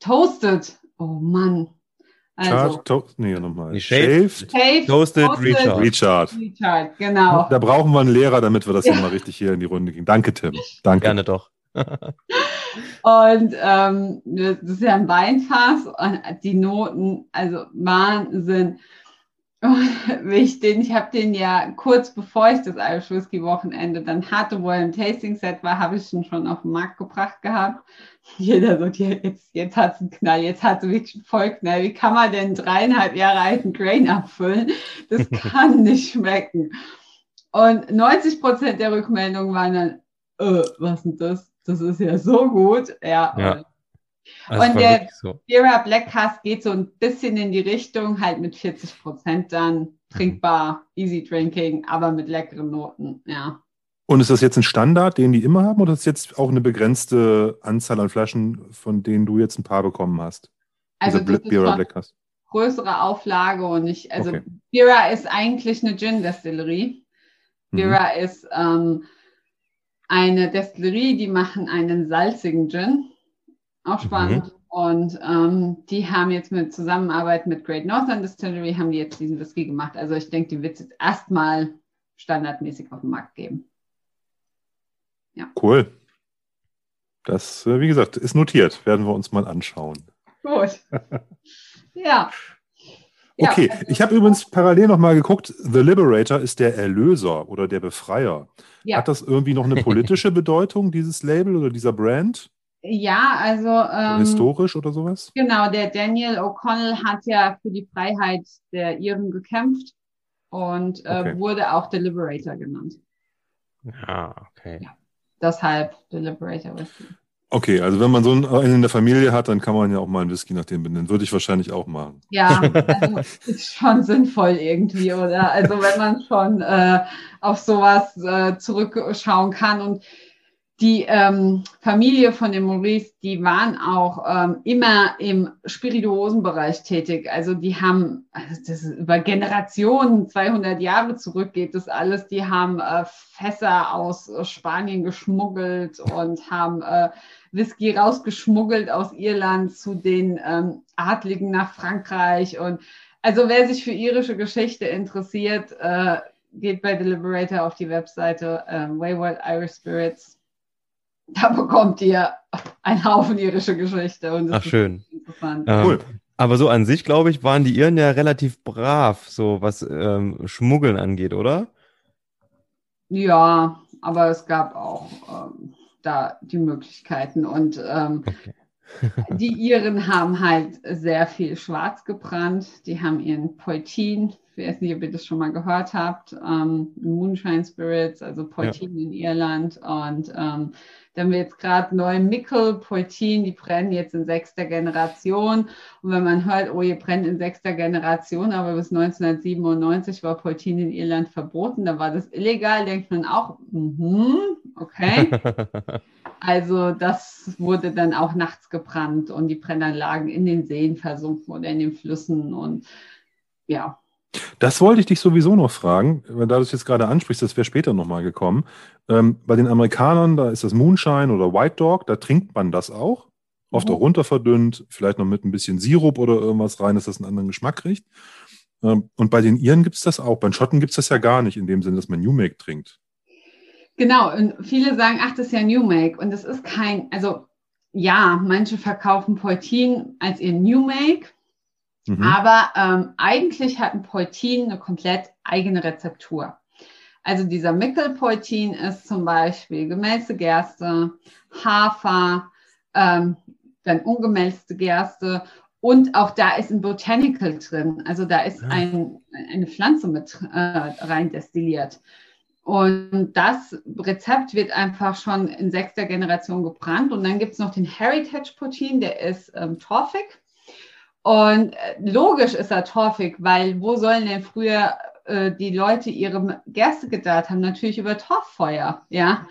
C: toasted. Oh Mann.
A: Also, Charged, to nee, nochmal.
B: Shaved,
A: Shaved,
B: Toasted, toasted Recharged.
A: Recharged.
C: Recharged, genau.
A: Da brauchen wir einen Lehrer, damit wir das ja. hier mal richtig hier in die Runde gehen. Danke, Tim. Danke.
B: Gerne doch.
C: und ähm, das ist ja ein Weinfass und die Noten, also Wahnsinn. ich den, ich habe den ja kurz bevor ich das Irish Wochenende dann hatte, wo er im Tasting Set war, habe ich ihn schon auf den Markt gebracht gehabt. Jeder so, jetzt, jetzt hat es einen Knall, jetzt hat es wirklich einen Vollknall. Wie kann man denn dreieinhalb Jahre alten Grain abfüllen? Das kann nicht schmecken. Und 90 Prozent der Rückmeldungen waren dann, äh, was ist das? Das ist ja so gut. Ja. ja. Also und der so. Bira Black Cast geht so ein bisschen in die Richtung, halt mit 40 Prozent dann trinkbar, easy drinking, aber mit leckeren Noten, ja.
A: Und ist das jetzt ein Standard, den die immer haben, oder ist das jetzt auch eine begrenzte Anzahl an Flaschen, von denen du jetzt ein paar bekommen hast?
C: Also das Bira Black Cast. größere Auflage und ich, also okay. Bira ist eigentlich eine Gin-Destillerie. Bira mhm. ist ähm, eine Destillerie, die machen einen salzigen Gin. Auch spannend. Mhm. Und ähm, die haben jetzt mit Zusammenarbeit mit Great Northern Distillery, haben die jetzt diesen Whisky gemacht. Also ich denke, die wird es jetzt erstmal standardmäßig auf den Markt geben.
A: Ja. Cool. Das, äh, wie gesagt, ist notiert. Werden wir uns mal anschauen.
C: Gut. ja.
A: Okay, also, ich habe übrigens parallel nochmal geguckt, The Liberator ist der Erlöser oder der Befreier. Ja. Hat das irgendwie noch eine politische Bedeutung, dieses Label oder dieser Brand?
C: Ja, also. Ähm,
A: Historisch oder sowas?
C: Genau, der Daniel O'Connell hat ja für die Freiheit der Iren gekämpft und äh, okay. wurde auch The Liberator genannt.
B: Ja, okay. Ja,
C: deshalb The Liberator Whisky.
A: Okay, also wenn man so einen in der Familie hat, dann kann man ja auch mal einen Whisky nach dem benennen. Würde ich wahrscheinlich auch machen.
C: Ja, also ist schon sinnvoll irgendwie, oder? Also wenn man schon äh, auf sowas äh, zurückschauen kann und die ähm, Familie von dem Maurice, die waren auch ähm, immer im Spirituosenbereich tätig. Also die haben, also das ist über Generationen, 200 Jahre zurück geht das alles. Die haben äh, Fässer aus äh, Spanien geschmuggelt und haben äh, Whisky rausgeschmuggelt aus Irland zu den ähm, Adligen nach Frankreich. Und also wer sich für irische Geschichte interessiert, äh, geht bei Deliberator auf die Webseite äh, Wayward Irish Spirits da bekommt ihr einen Haufen irische Geschichte. Und
B: Ach, schön. Interessant. Ähm, cool. Aber so an sich, glaube ich, waren die Iren ja relativ brav, so was ähm, Schmuggeln angeht, oder?
C: Ja, aber es gab auch ähm, da die Möglichkeiten. Und ähm, okay. die Iren haben halt sehr viel schwarz gebrannt. Die haben ihren Poitin, ich weiß nicht, ob ihr das schon mal gehört habt, ähm, Moonshine Spirits, also Poitin ja. in Irland. Und ähm, da haben wir jetzt gerade neue Mickel, Poitin, die brennen jetzt in sechster Generation. Und wenn man hört, oh, ihr brennt in sechster Generation, aber bis 1997 war Poitin in Irland verboten, da war das illegal, denkt man auch, mhm, okay. Also das wurde dann auch nachts gebrannt und die Brennanlagen in den Seen versunken oder in den Flüssen und ja,
A: das wollte ich dich sowieso noch fragen, weil da du es jetzt gerade ansprichst, das wäre später nochmal gekommen. Ähm, bei den Amerikanern, da ist das Moonshine oder White Dog, da trinkt man das auch. Oft mhm. auch runterverdünnt, vielleicht noch mit ein bisschen Sirup oder irgendwas rein, dass das einen anderen Geschmack kriegt. Ähm, und bei den Iren gibt es das auch. Bei den Schotten gibt es das ja gar nicht, in dem Sinne, dass man New Make trinkt.
C: Genau, und viele sagen, ach, das ist ja New Make. Und das ist kein, also ja, manche verkaufen Poitin als ihr New Make Mhm. Aber ähm, eigentlich hat ein Poitin eine komplett eigene Rezeptur. Also dieser Mickelpoitin ist zum Beispiel gemälzte Gerste, Hafer, ähm, dann ungemälzte Gerste und auch da ist ein Botanical drin. Also da ist ja. ein, eine Pflanze mit äh, rein destilliert. Und das Rezept wird einfach schon in sechster Generation gebrannt. Und dann gibt es noch den Heritage Poitin, der ist ähm, torfig. Und äh, logisch ist er torfig, weil wo sollen denn früher äh, die Leute ihre Gerste gedacht haben? Natürlich über Torffeuer, ja.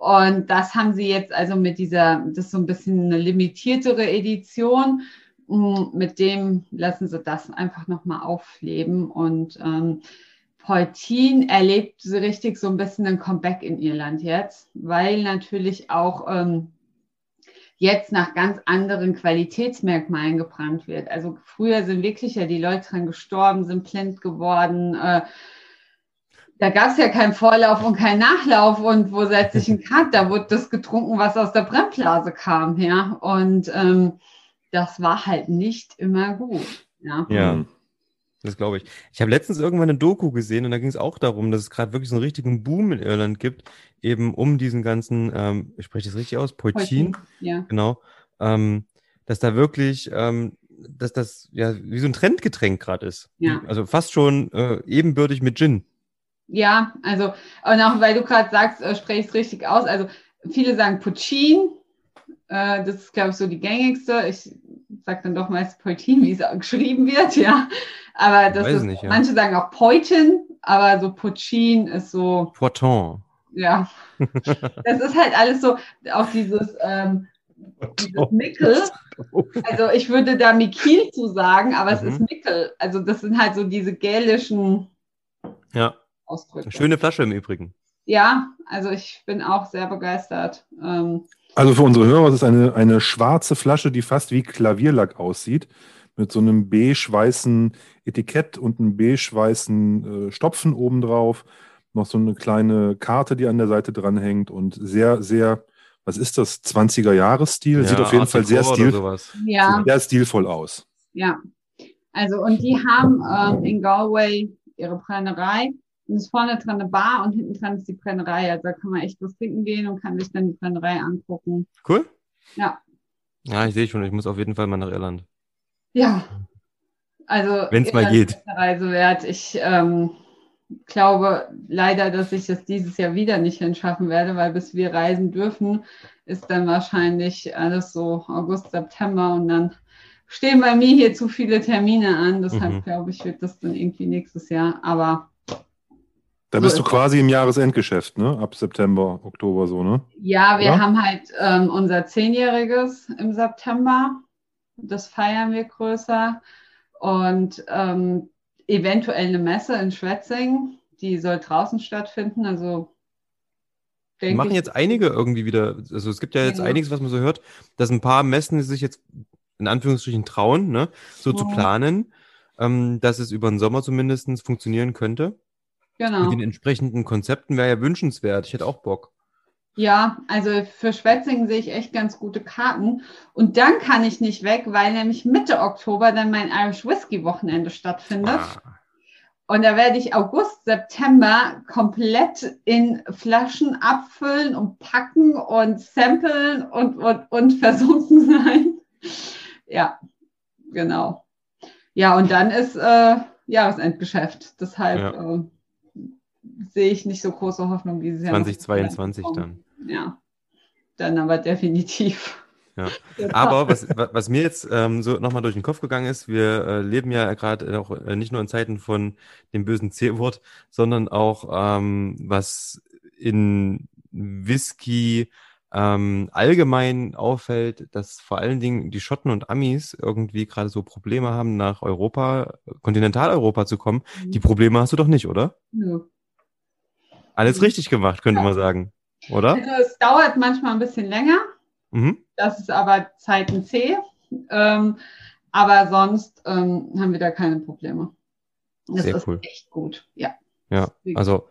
C: Und das haben sie jetzt also mit dieser, das ist so ein bisschen eine limitiertere Edition. Mm, mit dem lassen sie das einfach nochmal aufleben. Und ähm, Poitin erlebt so richtig so ein bisschen ein Comeback in Irland jetzt, weil natürlich auch ähm, jetzt nach ganz anderen Qualitätsmerkmalen gebrannt wird. Also früher sind wirklich ja die Leute dran gestorben, sind blind geworden. Äh, da gab es ja keinen Vorlauf und keinen Nachlauf und wo setze ich einen Cut? Da wurde das getrunken, was aus der Brennblase kam, ja. Und ähm, das war halt nicht immer gut. Ja.
B: ja. Das glaube ich. Ich habe letztens irgendwann eine Doku gesehen und da ging es auch darum, dass es gerade wirklich so einen richtigen Boom in Irland gibt, eben um diesen ganzen, ähm, ich spreche das richtig aus, Poitin, ja. genau, ähm, dass da wirklich, ähm, dass das ja wie so ein Trendgetränk gerade ist. Ja. Also fast schon äh, ebenbürtig mit Gin.
C: Ja, also, und auch weil du gerade sagst, äh, spreche ich es richtig aus. Also viele sagen Puccin, äh, das ist, glaube ich, so die gängigste. Ich sage dann doch meist Poitin, wie es geschrieben wird, ja. Aber das ist, nicht, ja. manche sagen auch Poitin, aber so Puccin ist so.
B: Poitin.
C: Ja. das ist halt alles so, auch dieses, ähm, dieses Mickel. Also ich würde da Mikil zu sagen, aber mhm. es ist Mickel. Also das sind halt so diese gälischen
B: ja. Ausdrücke. Schöne Flasche im Übrigen.
C: Ja, also ich bin auch sehr begeistert. Ähm,
A: also für unsere Hörer, es ist eine, eine schwarze Flasche, die fast wie Klavierlack aussieht, mit so einem beige-weißen Etikett und einem beige-weißen äh, Stopfen obendrauf. Noch so eine kleine Karte, die an der Seite dranhängt und sehr, sehr, was ist das, 20er-Jahres-Stil? Ja, Sieht auf jeden Fall sehr, stil, ja. sehr stilvoll aus.
C: Ja, also und die haben ähm, in Galway ihre Brennerei und ist vorne dran eine Bar und hinten dran ist die Brennerei. Also da kann man echt was trinken gehen und kann sich dann die Brennerei angucken.
B: Cool.
C: Ja.
B: Ja, ich sehe schon, ich muss auf jeden Fall mal nach Irland.
C: Ja. Also
B: wenn es mal geht.
C: Reise wert. Ich ähm, glaube leider, dass ich das dieses Jahr wieder nicht hinschaffen werde, weil bis wir reisen dürfen, ist dann wahrscheinlich alles so August, September und dann stehen bei mir hier zu viele Termine an. Deshalb mhm. glaube ich, wird das dann irgendwie nächstes Jahr. Aber
A: Da bist so du quasi im Jahresendgeschäft, ne? Ab September, Oktober so, ne?
C: Ja, wir Oder? haben halt ähm, unser Zehnjähriges im September. Das feiern wir größer. Und ähm, eventuell eine Messe in Schwetzing, die soll draußen stattfinden. Also
B: die machen jetzt einige irgendwie wieder, also es gibt ja jetzt ja. einiges, was man so hört, dass ein paar Messen sich jetzt in Anführungsstrichen trauen, ne, so ja. zu planen, ähm, dass es über den Sommer zumindest funktionieren könnte. Genau. Mit den entsprechenden Konzepten wäre ja wünschenswert. Ich hätte auch Bock.
C: Ja, also für Schwetzingen sehe ich echt ganz gute Karten. Und dann kann ich nicht weg, weil nämlich Mitte Oktober dann mein Irish Whiskey Wochenende stattfindet. Ah. Und da werde ich August, September komplett in Flaschen abfüllen und packen und samplen und, und, und versunken sein. Ja, genau. Ja, und dann ist äh, Jahresendgeschäft. Deshalb ja. äh, sehe ich nicht so große Hoffnung dieses
B: Jahr. 2022 dann.
C: Ja, dann aber definitiv.
B: Ja. Aber was, was mir jetzt ähm, so nochmal durch den Kopf gegangen ist, wir äh, leben ja gerade auch äh, nicht nur in Zeiten von dem bösen C-Wort, sondern auch ähm, was in Whisky ähm, allgemein auffällt, dass vor allen Dingen die Schotten und Amis irgendwie gerade so Probleme haben, nach Europa, Kontinentaleuropa zu kommen. Mhm. Die Probleme hast du doch nicht, oder? Ja. Alles mhm. richtig gemacht, könnte ja. man sagen, oder?
C: Also es dauert manchmal ein bisschen länger. Mhm. Das ist aber Zeiten C. Ähm, aber sonst ähm, haben wir da keine Probleme. Das Sehr ist cool. echt gut, ja.
B: Ja, also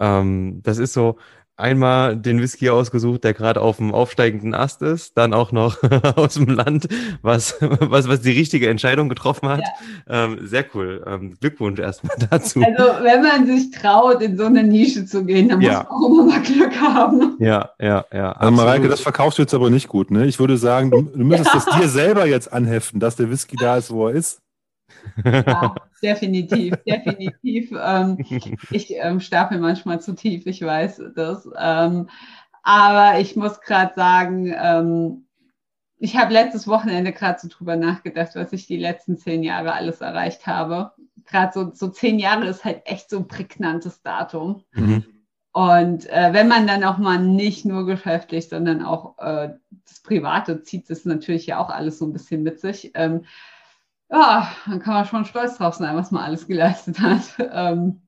B: ähm, das ist so, einmal den Whisky ausgesucht, der gerade auf dem aufsteigenden Ast ist, dann auch noch aus dem Land, was, was, was die richtige Entscheidung getroffen hat. Ja. Ähm, sehr cool. Ähm, Glückwunsch erstmal dazu.
C: Also wenn man sich traut, in so eine Nische zu gehen, dann ja. muss man auch immer mal Glück haben.
B: Ja, ja, ja.
A: Also Mareike, das verkaufst du jetzt aber nicht gut, ne? Ich würde sagen, du, du müsstest ja. das dir selber jetzt anheften, dass der Whisky da ist, wo er ist.
C: Ja, definitiv, definitiv. Ähm, ich ähm, stapel manchmal zu tief, ich weiß das. Ähm, aber ich muss gerade sagen, ähm, ich habe letztes Wochenende gerade so drüber nachgedacht, was ich die letzten zehn Jahre alles erreicht habe. Gerade so, so zehn Jahre ist halt echt so ein prägnantes Datum. Mhm. Und äh, wenn man dann auch mal nicht nur geschäftlich, sondern auch äh, das Private zieht das natürlich ja auch alles so ein bisschen mit sich. Ähm, ja, dann kann man schon stolz drauf sein, was man alles geleistet hat. Ähm,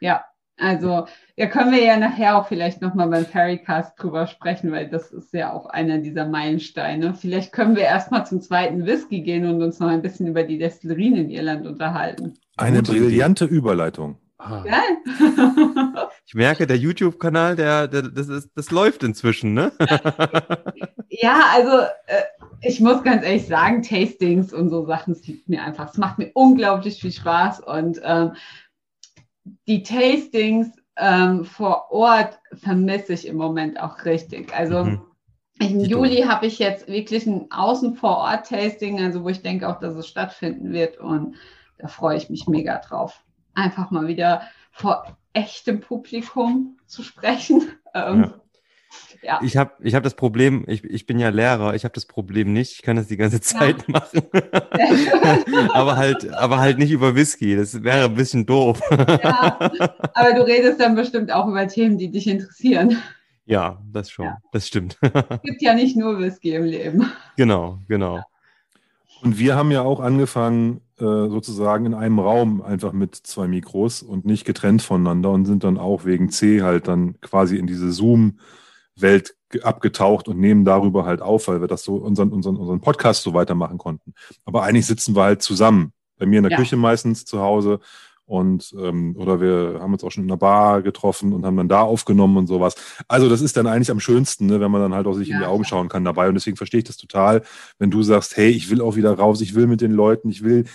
C: ja, also ja, können wir ja nachher auch vielleicht nochmal beim Ferrycast drüber sprechen, weil das ist ja auch einer dieser Meilensteine. Vielleicht können wir erstmal zum zweiten Whisky gehen und uns noch ein bisschen über die Destillerien in Irland unterhalten.
A: Eine brillante Überleitung. Ah.
B: Ich merke, der YouTube-Kanal, der, der, das, ist, das läuft inzwischen, ne?
C: ja, also äh, ich muss ganz ehrlich sagen, Tastings und so Sachen, es liegt mir einfach. Es macht mir unglaublich viel Spaß und ähm, die Tastings ähm, vor Ort vermisse ich im Moment auch richtig. Also mhm. im Juli habe ich jetzt wirklich ein Außen vor Ort Tasting, also wo ich denke auch, dass es stattfinden wird und da freue ich mich mega drauf. Einfach mal wieder vor echtem Publikum zu sprechen. Ähm, ja.
B: Ja. Ich habe ich hab das Problem, ich, ich bin ja Lehrer, ich habe das Problem nicht, ich kann das die ganze Zeit ja. machen. aber halt, aber halt nicht über Whisky, das wäre ein bisschen doof.
C: ja, aber du redest dann bestimmt auch über Themen, die dich interessieren.
B: Ja, das schon, ja. das stimmt.
C: es gibt ja nicht nur Whisky im Leben.
B: Genau, genau.
A: Und wir haben ja auch angefangen, sozusagen in einem Raum einfach mit zwei Mikros und nicht getrennt voneinander und sind dann auch wegen C halt dann quasi in diese Zoom- Welt abgetaucht und nehmen darüber halt auf, weil wir das so unseren, unseren, unseren Podcast so weitermachen konnten. Aber eigentlich sitzen wir halt zusammen. Bei mir in der ja. Küche meistens zu Hause und ähm, oder wir haben uns auch schon in einer Bar getroffen und haben dann da aufgenommen und sowas. Also das ist dann eigentlich am schönsten, ne, wenn man dann halt auch sich ja. in die Augen schauen kann dabei. Und deswegen verstehe ich das total, wenn du sagst, hey, ich will auch wieder raus, ich will mit den Leuten, ich will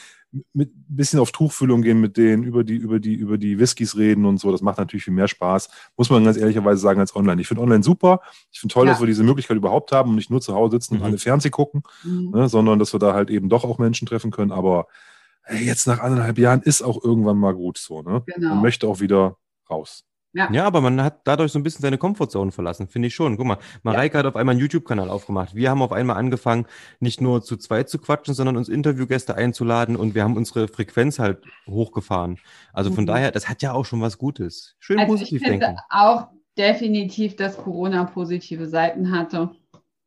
A: mit ein bisschen auf Tuchfühlung gehen mit denen, über die, über die, über die Whiskys reden und so. Das macht natürlich viel mehr Spaß, muss man ganz ehrlicherweise sagen, als online. Ich finde online super. Ich finde toll, ja. dass wir diese Möglichkeit überhaupt haben und nicht nur zu Hause sitzen mhm. und alle Fernseh gucken, mhm. ne, sondern dass wir da halt eben doch auch Menschen treffen können. Aber hey, jetzt nach anderthalb Jahren ist auch irgendwann mal gut so. Ne? Genau. Man möchte auch wieder raus.
B: Ja. ja, aber man hat dadurch so ein bisschen seine Komfortzone verlassen, finde ich schon. Guck mal, Mareike ja. hat auf einmal einen YouTube-Kanal aufgemacht. Wir haben auf einmal angefangen, nicht nur zu zweit zu quatschen, sondern uns Interviewgäste einzuladen und wir haben unsere Frequenz halt hochgefahren. Also von mhm. daher, das hat ja auch schon was Gutes. Schön also positiv ich denken.
C: auch definitiv, dass Corona positive Seiten hatte.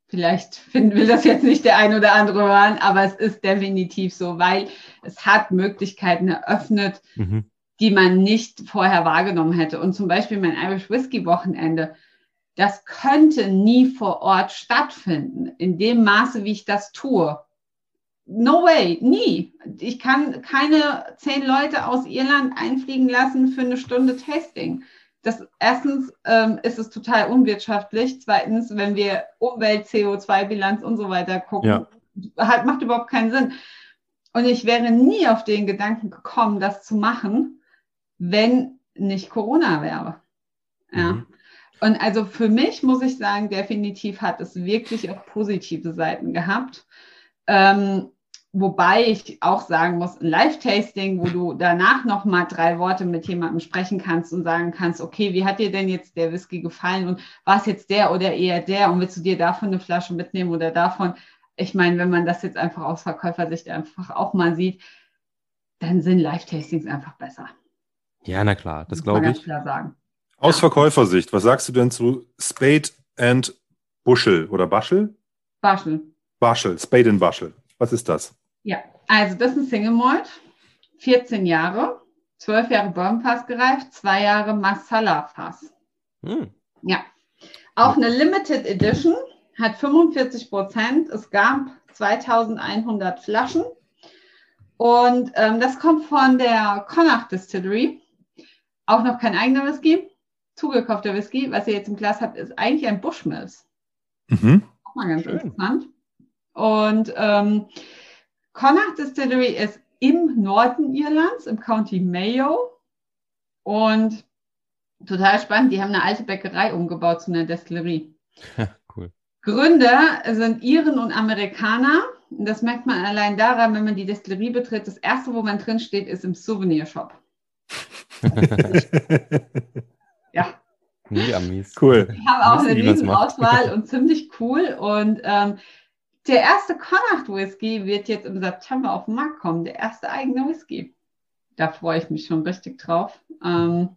C: Vielleicht finden wir das jetzt nicht der ein oder andere hören, aber es ist definitiv so, weil es hat Möglichkeiten eröffnet, mhm die man nicht vorher wahrgenommen hätte. Und zum Beispiel mein Irish Whiskey Wochenende, das könnte nie vor Ort stattfinden, in dem Maße, wie ich das tue. No way, nie. Ich kann keine zehn Leute aus Irland einfliegen lassen für eine Stunde Tasting. Das, erstens ähm, ist es total unwirtschaftlich. Zweitens, wenn wir Umwelt, CO2-Bilanz und so weiter gucken, ja. hat, macht überhaupt keinen Sinn. Und ich wäre nie auf den Gedanken gekommen, das zu machen, wenn nicht Corona wäre. Ja. Mhm. Und also für mich muss ich sagen, definitiv hat es wirklich auch positive Seiten gehabt. Ähm, wobei ich auch sagen muss, ein Live-Tasting, wo du danach noch mal drei Worte mit jemandem sprechen kannst und sagen kannst, okay, wie hat dir denn jetzt der Whisky gefallen und war es jetzt der oder eher der und willst du dir davon eine Flasche mitnehmen oder davon? Ich meine, wenn man das jetzt einfach aus Verkäufersicht einfach auch mal sieht, dann sind Live-Tastings einfach besser.
B: Ja, na klar, das glaube ich.
C: Klar sagen.
A: Aus Verkäufersicht, was sagst du denn zu Spade and Bushel oder Baschel?
C: Baschel.
A: Baschel, Spade and Baschel. Was ist das?
C: Ja, also das ist ein Single Malt, 14 Jahre, 12 Jahre Bourbon Fass gereift, 2 Jahre Masala Fass. Hm. Ja, auch eine Limited Edition, hat 45 Prozent. Es gab 2100 Flaschen. Und ähm, das kommt von der Connacht Distillery. Auch noch kein eigener Whisky, zugekaufter Whisky. Was ihr jetzt im Glas habt, ist eigentlich ein Bushmills. Mhm. Auch mal ganz Schön. interessant. Und ähm, Connacht Distillery ist im Norden Irlands, im County Mayo. Und total spannend, die haben eine alte Bäckerei umgebaut zu einer Destillerie. cool. Gründer sind Iren und Amerikaner. Und das merkt man allein daran, wenn man die Destillerie betritt. Das erste, wo man drin steht, ist im Souvenirshop ja.
B: Nee, Amis.
A: Cool.
C: Ich habe auch eine riesen Auswahl und ziemlich cool. Und ähm, der erste Connacht Whisky wird jetzt im September auf den Markt kommen. Der erste eigene Whisky. Da freue ich mich schon richtig drauf. Ähm,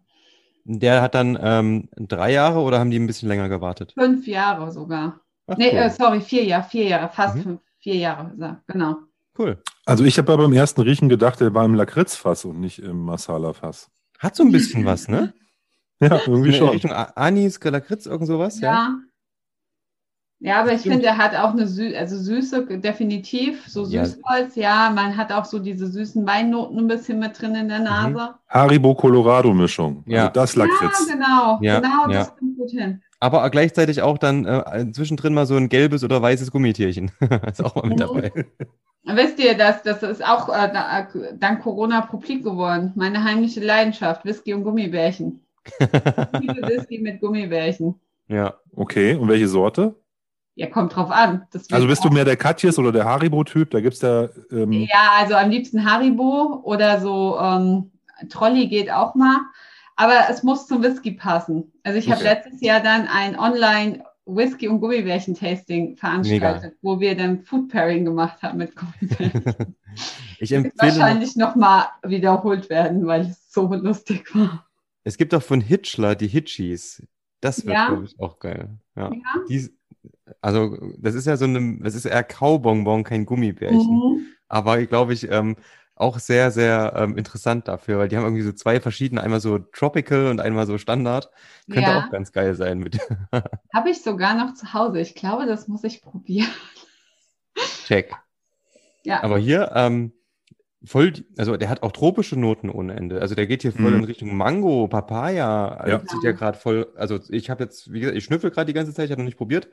B: der hat dann ähm, drei Jahre oder haben die ein bisschen länger gewartet?
C: Fünf Jahre sogar. Ach, nee, cool. äh, sorry, vier Jahre, vier Jahre, fast mhm. fünf, vier Jahre, genau.
A: Cool. Also ich habe ja beim ersten Riechen gedacht, der war im Lakritzfass und nicht im Masala-Fass.
B: Hat so ein bisschen was, ne?
A: Ja, irgendwie schon.
B: Richtung Anis, Lakritz, irgend sowas,
C: ja. ja. Ja, aber ich finde, er hat auch eine Sü also Süße, definitiv, so Süßholz, ja. ja. man hat auch so diese süßen Weinnoten ein bisschen mit drin in der mhm. Nase. Mhm.
A: Haribo Colorado Mischung,
B: ja. also
A: das Lakritz.
C: Ja, genau, ja, genau, das kommt
B: gut hin. Aber gleichzeitig auch dann äh, zwischendrin mal so ein gelbes oder weißes Gummitierchen. ist auch mal mit mhm. dabei.
C: Wisst ihr, das, das ist auch äh, dank Corona publik geworden. Meine heimliche Leidenschaft, Whisky und Gummibärchen. Whisky mit Gummibärchen.
A: Ja, okay. Und welche Sorte?
C: Ja, kommt drauf an.
A: also bist du mehr der Katjes oder der Haribo-Typ? Da gibt es da.
C: Ähm ja, also am liebsten Haribo oder so ähm, Trolley geht auch mal. Aber es muss zum Whisky passen. Also ich okay. habe letztes Jahr dann ein Online Whisky und Gummibärchen-Tasting veranstaltet, Mega. wo wir dann Food Pairing gemacht haben mit Gummibärchen. ich empfehle wahrscheinlich nochmal wiederholt werden, weil es so lustig war.
B: Es gibt auch von Hitchler die Hitchies. Das wird, ja. glaube ich, auch geil. Ja. ja. Die, also, das ist ja so eine, das ist eher Kaubonbon, kein Gummibärchen. Mhm. Aber ich glaube ich, ähm, auch sehr, sehr ähm, interessant dafür, weil die haben irgendwie so zwei verschiedene, einmal so Tropical und einmal so Standard. Könnte ja. auch ganz geil sein mit.
C: Habe ich sogar noch zu Hause. Ich glaube, das muss ich probieren.
B: Check. Ja. Aber hier, ähm, voll, also der hat auch tropische Noten ohne Ende. Also der geht hier voll mhm. in Richtung Mango, Papaya. Also ja. Sieht ja gerade voll, also ich habe jetzt, wie gesagt, ich schnüffel gerade die ganze Zeit, ich habe noch nicht probiert.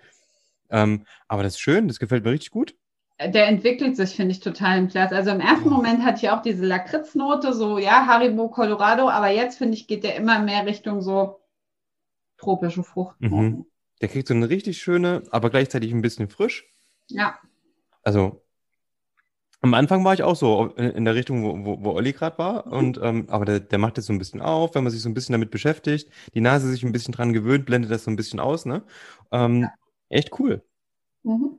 B: Ähm, aber das ist schön, das gefällt mir richtig gut
C: der entwickelt sich, finde ich, total im Platz. Also im ersten Moment hatte ich auch diese Lakritznote, so ja, Haribo, Colorado, aber jetzt finde ich, geht der immer mehr Richtung so tropische Frucht. Mhm.
B: Der kriegt so eine richtig schöne, aber gleichzeitig ein bisschen frisch.
C: Ja.
B: Also Am Anfang war ich auch so in der Richtung, wo, wo, wo Olli gerade war. Und, ähm, aber der, der macht das so ein bisschen auf, wenn man sich so ein bisschen damit beschäftigt, die Nase sich ein bisschen dran gewöhnt, blendet das so ein bisschen aus. Ne? Ähm, ja. Echt cool. Mhm.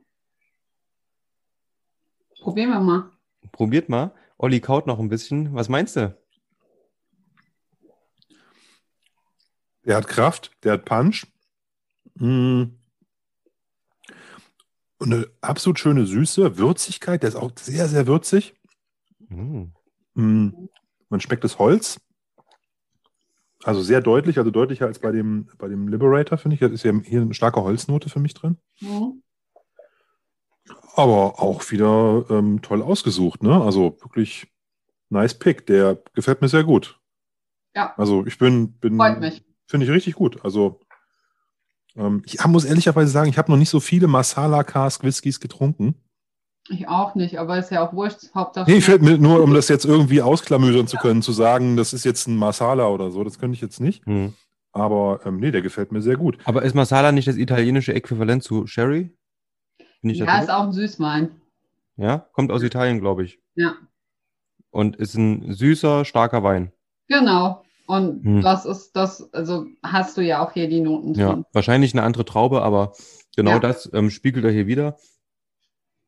C: Probieren wir mal.
B: Probiert mal. Olli kaut noch ein bisschen. Was meinst du?
A: Der hat Kraft, der hat Punch. Mm. Und eine absolut schöne Süße, Würzigkeit, der ist auch sehr, sehr würzig. Mm. Mm. Man schmeckt das Holz. Also sehr deutlich, also deutlicher als bei dem, bei dem Liberator, finde ich. Da ist ja hier eine starke Holznote für mich drin. Mhm. Aber auch wieder ähm, toll ausgesucht, ne? Also wirklich nice Pick. Der gefällt mir sehr gut. Ja. Also ich bin, bin Freut mich. Finde ich richtig gut. Also ähm, ich muss ehrlicherweise sagen, ich habe noch nicht so viele Masala Cask Whiskys getrunken.
C: Ich auch nicht, aber ist ja auch wurscht.
A: Hauptsache. Nee, ich fällt mir nur, um das jetzt irgendwie ausklamüsern zu können, zu sagen, das ist jetzt ein Masala oder so, das könnte ich jetzt nicht. Hm. Aber ähm, nee, der gefällt mir sehr gut.
B: Aber ist Masala nicht das italienische Äquivalent zu Sherry?
C: Ja, ist auch ein Süßwein.
B: Ja, kommt aus Italien, glaube ich.
C: Ja.
B: Und ist ein süßer, starker Wein.
C: Genau. Und hm. das ist das, also hast du ja auch hier die Noten
B: drin. Ja, wahrscheinlich eine andere Traube, aber genau ja. das ähm, spiegelt er hier wieder.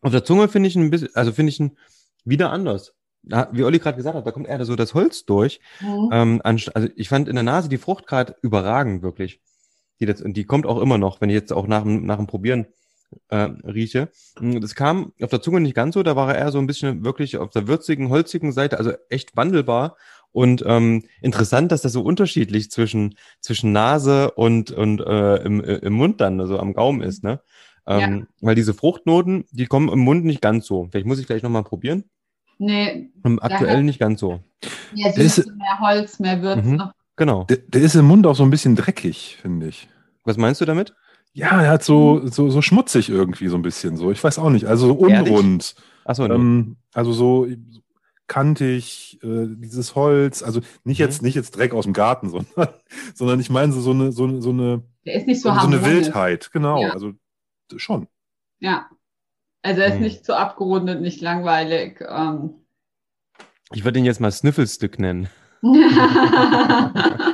B: Auf der Zunge finde ich ein bisschen, also finde ich ihn wieder anders. wie Olli gerade gesagt hat, da kommt eher so das Holz durch. Mhm. Ähm, also ich fand in der Nase die Frucht gerade überragend, wirklich. Die, das, und die kommt auch immer noch, wenn ich jetzt auch nach, nach dem Probieren äh, rieche. Hm, das kam auf der Zunge nicht ganz so, da war er eher so ein bisschen wirklich auf der würzigen, holzigen Seite, also echt wandelbar. Und ähm, interessant, dass das so unterschiedlich zwischen, zwischen Nase und, und äh, im, äh, im Mund dann, also am Gaumen ist, ne? Ähm, ja. Weil diese Fruchtnoten, die kommen im Mund nicht ganz so. Vielleicht muss ich gleich nochmal probieren.
C: Nee.
B: Aktuell hat, nicht ganz so.
C: Ja, Süße, mehr Holz, mehr Würze. Mhm,
B: genau.
A: Der, der, ist im Mund auch so ein bisschen dreckig, finde ich.
B: Was meinst du damit?
A: Ja, er hat so, so, so schmutzig irgendwie so ein bisschen so. Ich weiß auch nicht. Also so unrund. Achso, nee. ähm, Also so kantig, äh, dieses Holz, also nicht mhm. jetzt nicht jetzt Dreck aus dem Garten, sondern, sondern ich meine so, so eine so eine so eine,
C: Der ist nicht so,
A: so eine Wildheit, genau. Ja. Also schon.
C: Ja. Also er ist hm. nicht zu abgerundet, nicht langweilig. Ähm.
B: Ich würde ihn jetzt mal Sniffelstück nennen.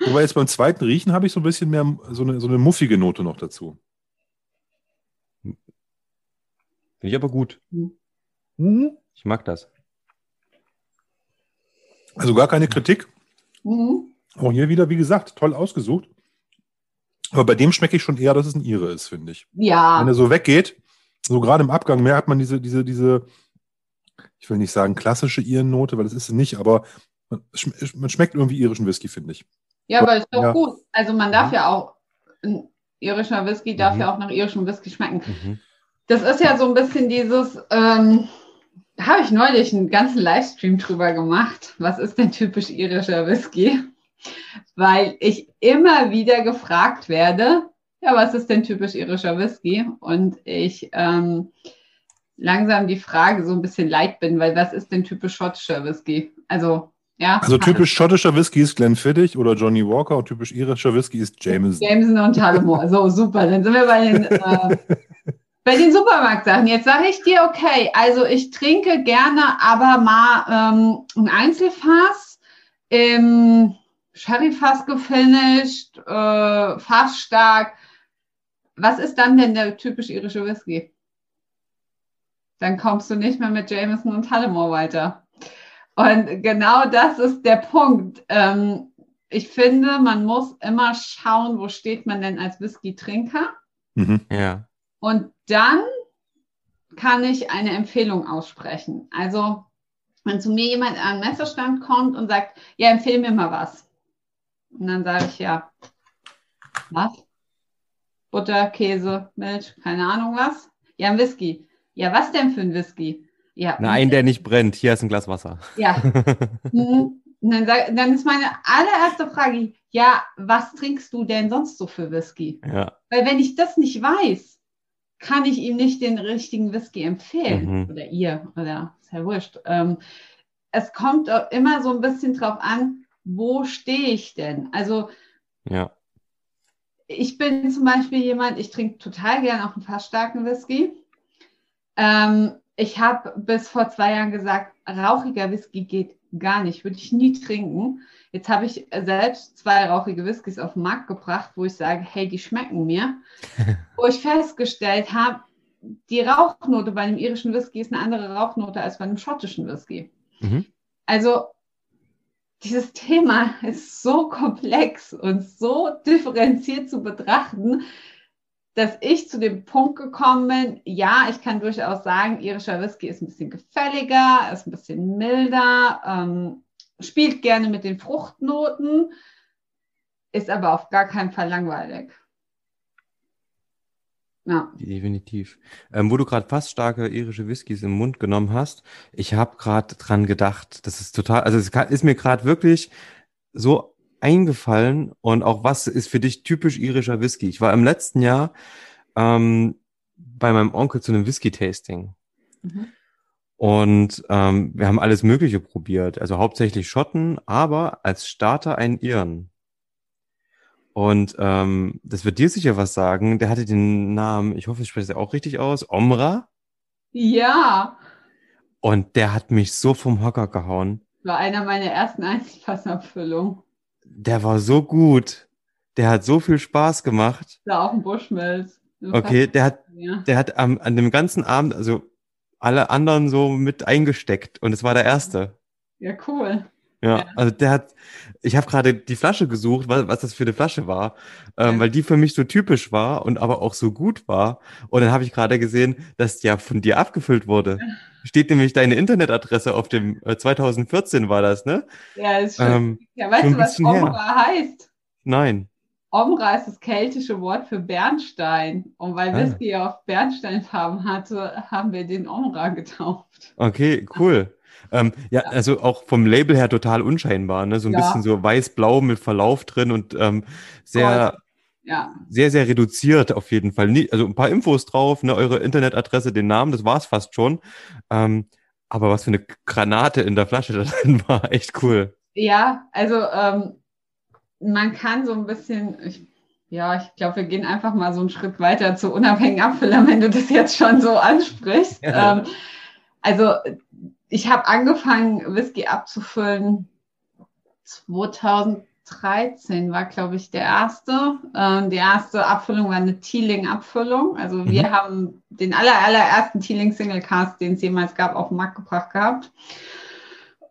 A: Wobei jetzt beim zweiten Riechen habe ich so ein bisschen mehr so eine, so eine muffige Note noch dazu.
B: Finde ich aber gut. Mhm. Ich mag das.
A: Also gar keine Kritik. Mhm. Auch hier wieder, wie gesagt, toll ausgesucht. Aber bei dem schmecke ich schon eher, dass es ein Ire ist, finde ich.
C: Ja.
A: Wenn er so weggeht, so gerade im Abgang mehr hat man diese, diese, diese, ich will nicht sagen klassische Irennote, weil das ist sie nicht, aber man, man schmeckt irgendwie irischen Whisky, finde ich.
C: Ja, aber ist doch ja. gut. Also man darf ja auch, ein irischer Whisky darf mhm. ja auch nach irischem Whisky schmecken. Mhm. Das ist ja so ein bisschen dieses, ähm, habe ich neulich einen ganzen Livestream drüber gemacht. Was ist denn typisch irischer Whisky? weil ich immer wieder gefragt werde, ja, was ist denn typisch irischer Whisky? Und ich ähm, langsam die Frage so ein bisschen leid bin, weil was ist denn typisch schottischer Whisky? Also, ja.
A: Also typisch schottischer Whisky ist Glenfiddich oder Johnny Walker und typisch irischer Whisky ist Jameson.
C: Jameson und Tullamore. So, super. Dann sind wir bei den, äh, bei den Supermarktsachen. Jetzt sage ich dir, okay, also ich trinke gerne aber mal ähm, ein Einzelfass im Sherry fast gefinished, äh, fast stark. Was ist dann denn der typisch irische Whisky? Dann kommst du nicht mehr mit Jameson und Tullamore weiter. Und genau das ist der Punkt. Ähm, ich finde, man muss immer schauen, wo steht man denn als Whisky-Trinker.
B: Mhm. Ja.
C: Und dann kann ich eine Empfehlung aussprechen. Also, wenn zu mir jemand an den Messerstand kommt und sagt, ja, empfehle mir mal was. Und dann sage ich ja, was? Butter, Käse, Milch, keine Ahnung was. Ja, ein Whisky. Ja, was denn für ein Whisky? Ja.
B: Nein, der nicht brennt. Hier ist ein Glas Wasser.
C: Ja. Mhm. Dann, dann ist meine allererste Frage, ja, was trinkst du denn sonst so für Whisky?
B: Ja.
C: Weil wenn ich das nicht weiß, kann ich ihm nicht den richtigen Whisky empfehlen. Mhm. Oder ihr, oder ist ja wurscht. Ähm, es kommt immer so ein bisschen drauf an, wo stehe ich denn? Also
B: ja.
C: ich bin zum Beispiel jemand, ich trinke total gern auch einen fast starken Whisky. Ähm, ich habe bis vor zwei Jahren gesagt, rauchiger Whisky geht gar nicht, würde ich nie trinken. Jetzt habe ich selbst zwei rauchige Whiskys auf den Markt gebracht, wo ich sage, hey, die schmecken mir. wo ich festgestellt habe, die Rauchnote bei einem irischen Whisky ist eine andere Rauchnote als bei einem schottischen Whisky. Mhm. Also dieses Thema ist so komplex und so differenziert zu betrachten, dass ich zu dem Punkt gekommen bin, ja, ich kann durchaus sagen, irischer Whisky ist ein bisschen gefälliger, ist ein bisschen milder, ähm, spielt gerne mit den Fruchtnoten, ist aber auf gar keinen Fall langweilig.
B: Ja. Definitiv. Ähm, wo du gerade fast starke irische Whiskys im Mund genommen hast, ich habe gerade dran gedacht, das ist total, also es ist mir gerade wirklich so eingefallen und auch was ist für dich typisch irischer Whisky? Ich war im letzten Jahr ähm, bei meinem Onkel zu einem Whisky-Tasting. Mhm. Und ähm, wir haben alles Mögliche probiert, also hauptsächlich Schotten, aber als Starter einen Iren. Und ähm, das wird dir sicher was sagen. Der hatte den Namen, ich hoffe, ich spreche es auch richtig aus, Omra.
C: Ja.
B: Und der hat mich so vom Hocker gehauen.
C: War einer meiner ersten Einzelfassabfüllungen.
B: Der war so gut. Der hat so viel Spaß gemacht.
C: Da auch ein Bushmills.
B: Okay, der hat, der hat am, an dem ganzen Abend, also alle anderen so mit eingesteckt und es war der erste.
C: Ja, cool.
B: Ja, ja. also der hat, ich habe gerade die Flasche gesucht, was, was das für eine Flasche war, ähm, ja. weil die für mich so typisch war und aber auch so gut war. Und dann habe ich gerade gesehen, dass ja von dir abgefüllt wurde. Steht nämlich deine Internetadresse auf dem, äh, 2014 war das, ne?
C: Ja, ist schon. Ähm, ja, weißt du, was Omra heißt?
B: Nein.
C: Omra ist das keltische Wort für Bernstein. Und weil ah. Whisky auf Bernsteinfarben hatte, haben wir den Omra getauft.
B: Okay, cool. Ähm, ja, ja, also auch vom Label her total unscheinbar, ne? So ein ja. bisschen so weiß-blau mit Verlauf drin und ähm, sehr, ja. sehr, sehr reduziert auf jeden Fall. Also ein paar Infos drauf, ne? Eure Internetadresse, den Namen, das war's fast schon. Ähm, aber was für eine Granate in der Flasche da drin war, echt cool.
C: Ja, also ähm, man kann so ein bisschen, ich, ja, ich glaube, wir gehen einfach mal so einen Schritt weiter zu unabhängigen Abfüllern, wenn du das jetzt schon so ansprichst. Ja. Ähm, also ich habe angefangen, Whisky abzufüllen 2013 war, glaube ich, der erste. Ähm, die erste Abfüllung war eine Teeling-Abfüllung. Also mhm. wir haben den aller, allerersten Teeling Single Cast, den es jemals gab, auf den Markt gebracht gehabt.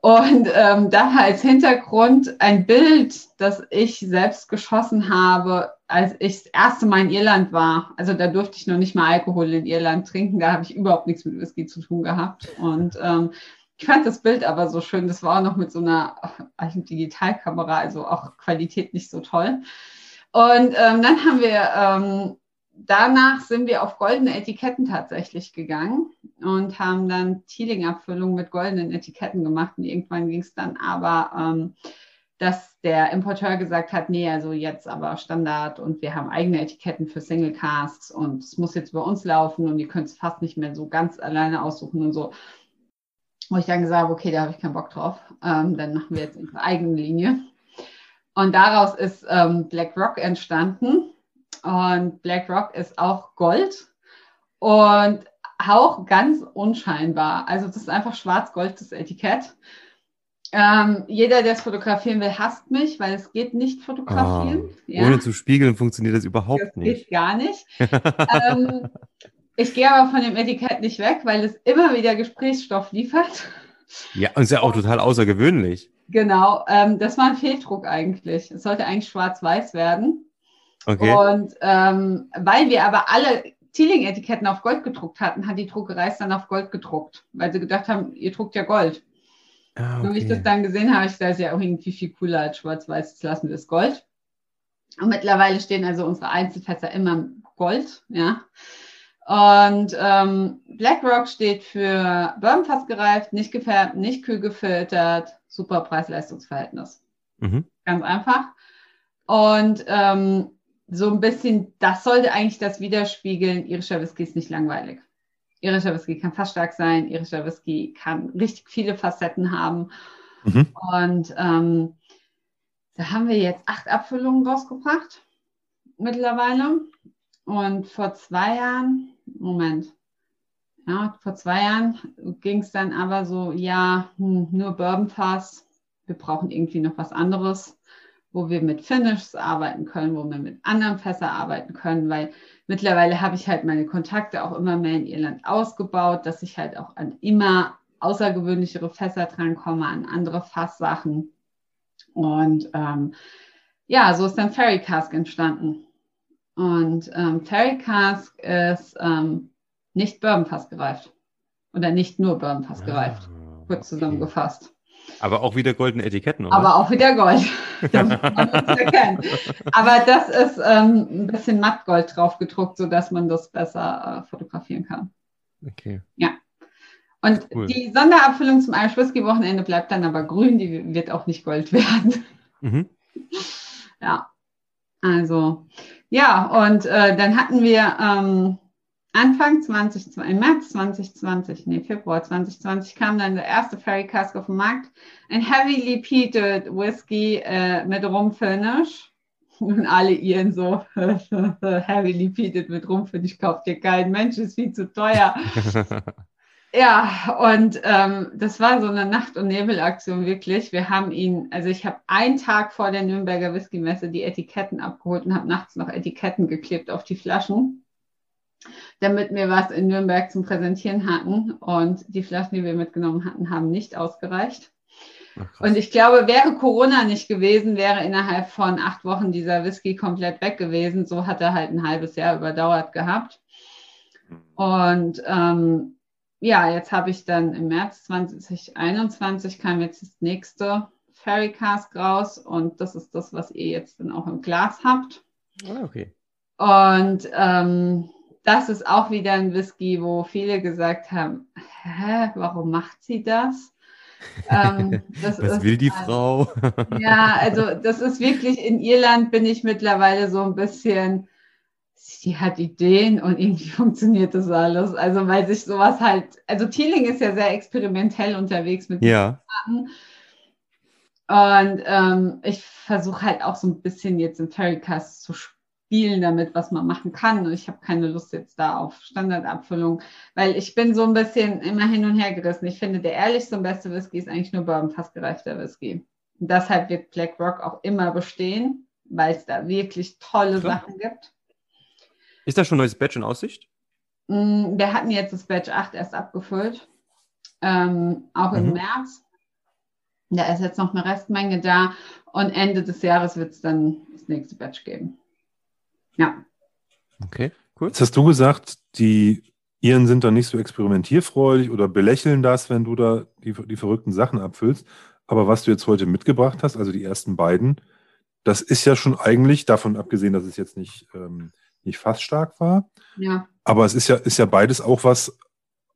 C: Und ähm, da als Hintergrund ein Bild, das ich selbst geschossen habe, als ich das erste Mal in Irland war. Also da durfte ich noch nicht mal Alkohol in Irland trinken. Da habe ich überhaupt nichts mit Whisky zu tun gehabt. Und ähm, ich fand das Bild aber so schön. Das war auch noch mit so einer alten Digitalkamera, also auch Qualität nicht so toll. Und ähm, dann haben wir ähm, danach sind wir auf goldene Etiketten tatsächlich gegangen und haben dann Teeling-Abfüllung mit goldenen Etiketten gemacht. Und irgendwann ging es dann aber, ähm, dass der Importeur gesagt hat, nee, also jetzt aber Standard und wir haben eigene Etiketten für Single Casks und es muss jetzt bei uns laufen und ihr könnt es fast nicht mehr so ganz alleine aussuchen und so. Wo ich dann gesagt habe, okay, da habe ich keinen Bock drauf. Ähm, dann machen wir jetzt unsere eigene Linie. Und daraus ist ähm, Black Rock entstanden und BlackRock ist auch Gold und auch ganz unscheinbar. Also das ist einfach schwarz-gold, das Etikett. Ähm, jeder, der es fotografieren will, hasst mich, weil es geht nicht fotografieren. Oh,
B: ja. Ohne zu spiegeln funktioniert das überhaupt das nicht.
C: Geht gar nicht. ähm, ich gehe aber von dem Etikett nicht weg, weil es immer wieder Gesprächsstoff liefert.
B: Ja, und ist ja auch total außergewöhnlich.
C: Genau, ähm, das war ein Fehldruck eigentlich. Es sollte eigentlich schwarz-weiß werden. Okay. Und ähm, weil wir aber alle Teeling-Etiketten auf Gold gedruckt hatten, hat die Druckerei es dann auf Gold gedruckt, weil sie gedacht haben, ihr druckt ja Gold. Ah, okay. Und wie ich das dann gesehen habe, ich das ist ja auch irgendwie viel cooler als schwarz-weiß, jetzt lassen wir es Gold. Und mittlerweile stehen also unsere Einzelfässer immer Gold, ja. Und ähm, BlackRock steht für Bourbon gereift, nicht gefärbt, nicht kühl gefiltert, super Preis-Leistungs-Verhältnis. Mhm. Ganz einfach. Und ähm, so ein bisschen, das sollte eigentlich das widerspiegeln, irischer Whisky ist nicht langweilig. Irischer Whisky kann fast stark sein, irischer Whisky kann richtig viele Facetten haben. Mhm. Und ähm, da haben wir jetzt acht Abfüllungen rausgebracht mittlerweile. Und vor zwei Jahren, Moment, Ja, vor zwei Jahren ging es dann aber so, ja, hm, nur Bourbonfass, wir brauchen irgendwie noch was anderes, wo wir mit Finishes arbeiten können, wo wir mit anderen Fässer arbeiten können, weil mittlerweile habe ich halt meine Kontakte auch immer mehr in Irland ausgebaut, dass ich halt auch an immer außergewöhnlichere Fässer drankomme, an andere Fasssachen. Und ähm, ja, so ist dann Fairy Cask entstanden. Und ähm, Fairy Cask ist ähm, nicht Bourbonfass gereift. Oder nicht nur Bourbonfass gereift. Ah, kurz okay. zusammengefasst.
B: Aber auch wieder goldene Etiketten,
C: oder? Aber auch wieder Gold. Aber das ist ähm, ein bisschen Mattgold drauf gedruckt, sodass man das besser äh, fotografieren kann.
B: Okay.
C: Ja. Und cool. die Sonderabfüllung zum Irish Whisky Wochenende bleibt dann aber grün, die wird auch nicht Gold werden. Mhm. Ja. Also, ja, und äh, dann hatten wir ähm, Anfang 20, im März 2020, nee, Februar 2020 kam dann der erste Fairy Cask auf den Markt. Ein heavily peated Whisky äh, mit Rumfinish. Und alle ihren so heavily peated mit Rumfinish kauft ihr kein Mensch, ist viel zu teuer. ja, und ähm, das war so eine Nacht- und Nebelaktion wirklich. Wir haben ihn, also ich habe einen Tag vor der Nürnberger Whisky-Messe die Etiketten abgeholt und habe nachts noch Etiketten geklebt auf die Flaschen damit wir was in Nürnberg zum Präsentieren hatten. Und die Flaschen, die wir mitgenommen hatten, haben nicht ausgereicht. Ach, und ich glaube, wäre Corona nicht gewesen, wäre innerhalb von acht Wochen dieser Whisky komplett weg gewesen. So hat er halt ein halbes Jahr überdauert gehabt. Und ähm, ja, jetzt habe ich dann im März 2021 kam jetzt das nächste Fairy Cask raus und das ist das, was ihr jetzt dann auch im Glas habt.
B: Ah, okay.
C: Und ähm, das ist auch wieder ein Whisky, wo viele gesagt haben, hä, warum macht sie das?
B: Ähm, das Was will die halt, Frau?
C: ja, also das ist wirklich, in Irland bin ich mittlerweile so ein bisschen, sie hat Ideen und irgendwie funktioniert das alles. Also weil sich sowas halt, also Teeling ist ja sehr experimentell unterwegs mit
B: ja.
C: Arten. Und ähm, ich versuche halt auch so ein bisschen jetzt im Fairycast zu spielen spielen damit, was man machen kann. Und ich habe keine Lust jetzt da auf Standardabfüllung, weil ich bin so ein bisschen immer hin und her gerissen. Ich finde, der ehrlichste und beste Whisky ist eigentlich nur Bourbon fast gereifter Whisky. Und deshalb wird Black Rock auch immer bestehen, weil es da wirklich tolle Klar. Sachen gibt.
B: Ist da schon ein neues Batch in Aussicht?
C: Mm, wir hatten jetzt das Batch 8 erst abgefüllt, ähm, auch mhm. im März. Da ist jetzt noch eine Restmenge da und Ende des Jahres wird es dann das nächste Batch geben. Ja.
B: Okay, cool.
A: Jetzt hast du gesagt, die Iren sind dann nicht so experimentierfreudig oder belächeln das, wenn du da die, die verrückten Sachen abfüllst. Aber was du jetzt heute mitgebracht hast, also die ersten beiden, das ist ja schon eigentlich, davon abgesehen, dass es jetzt nicht, ähm, nicht fast stark war.
C: Ja.
A: Aber es ist ja, ist ja beides auch was,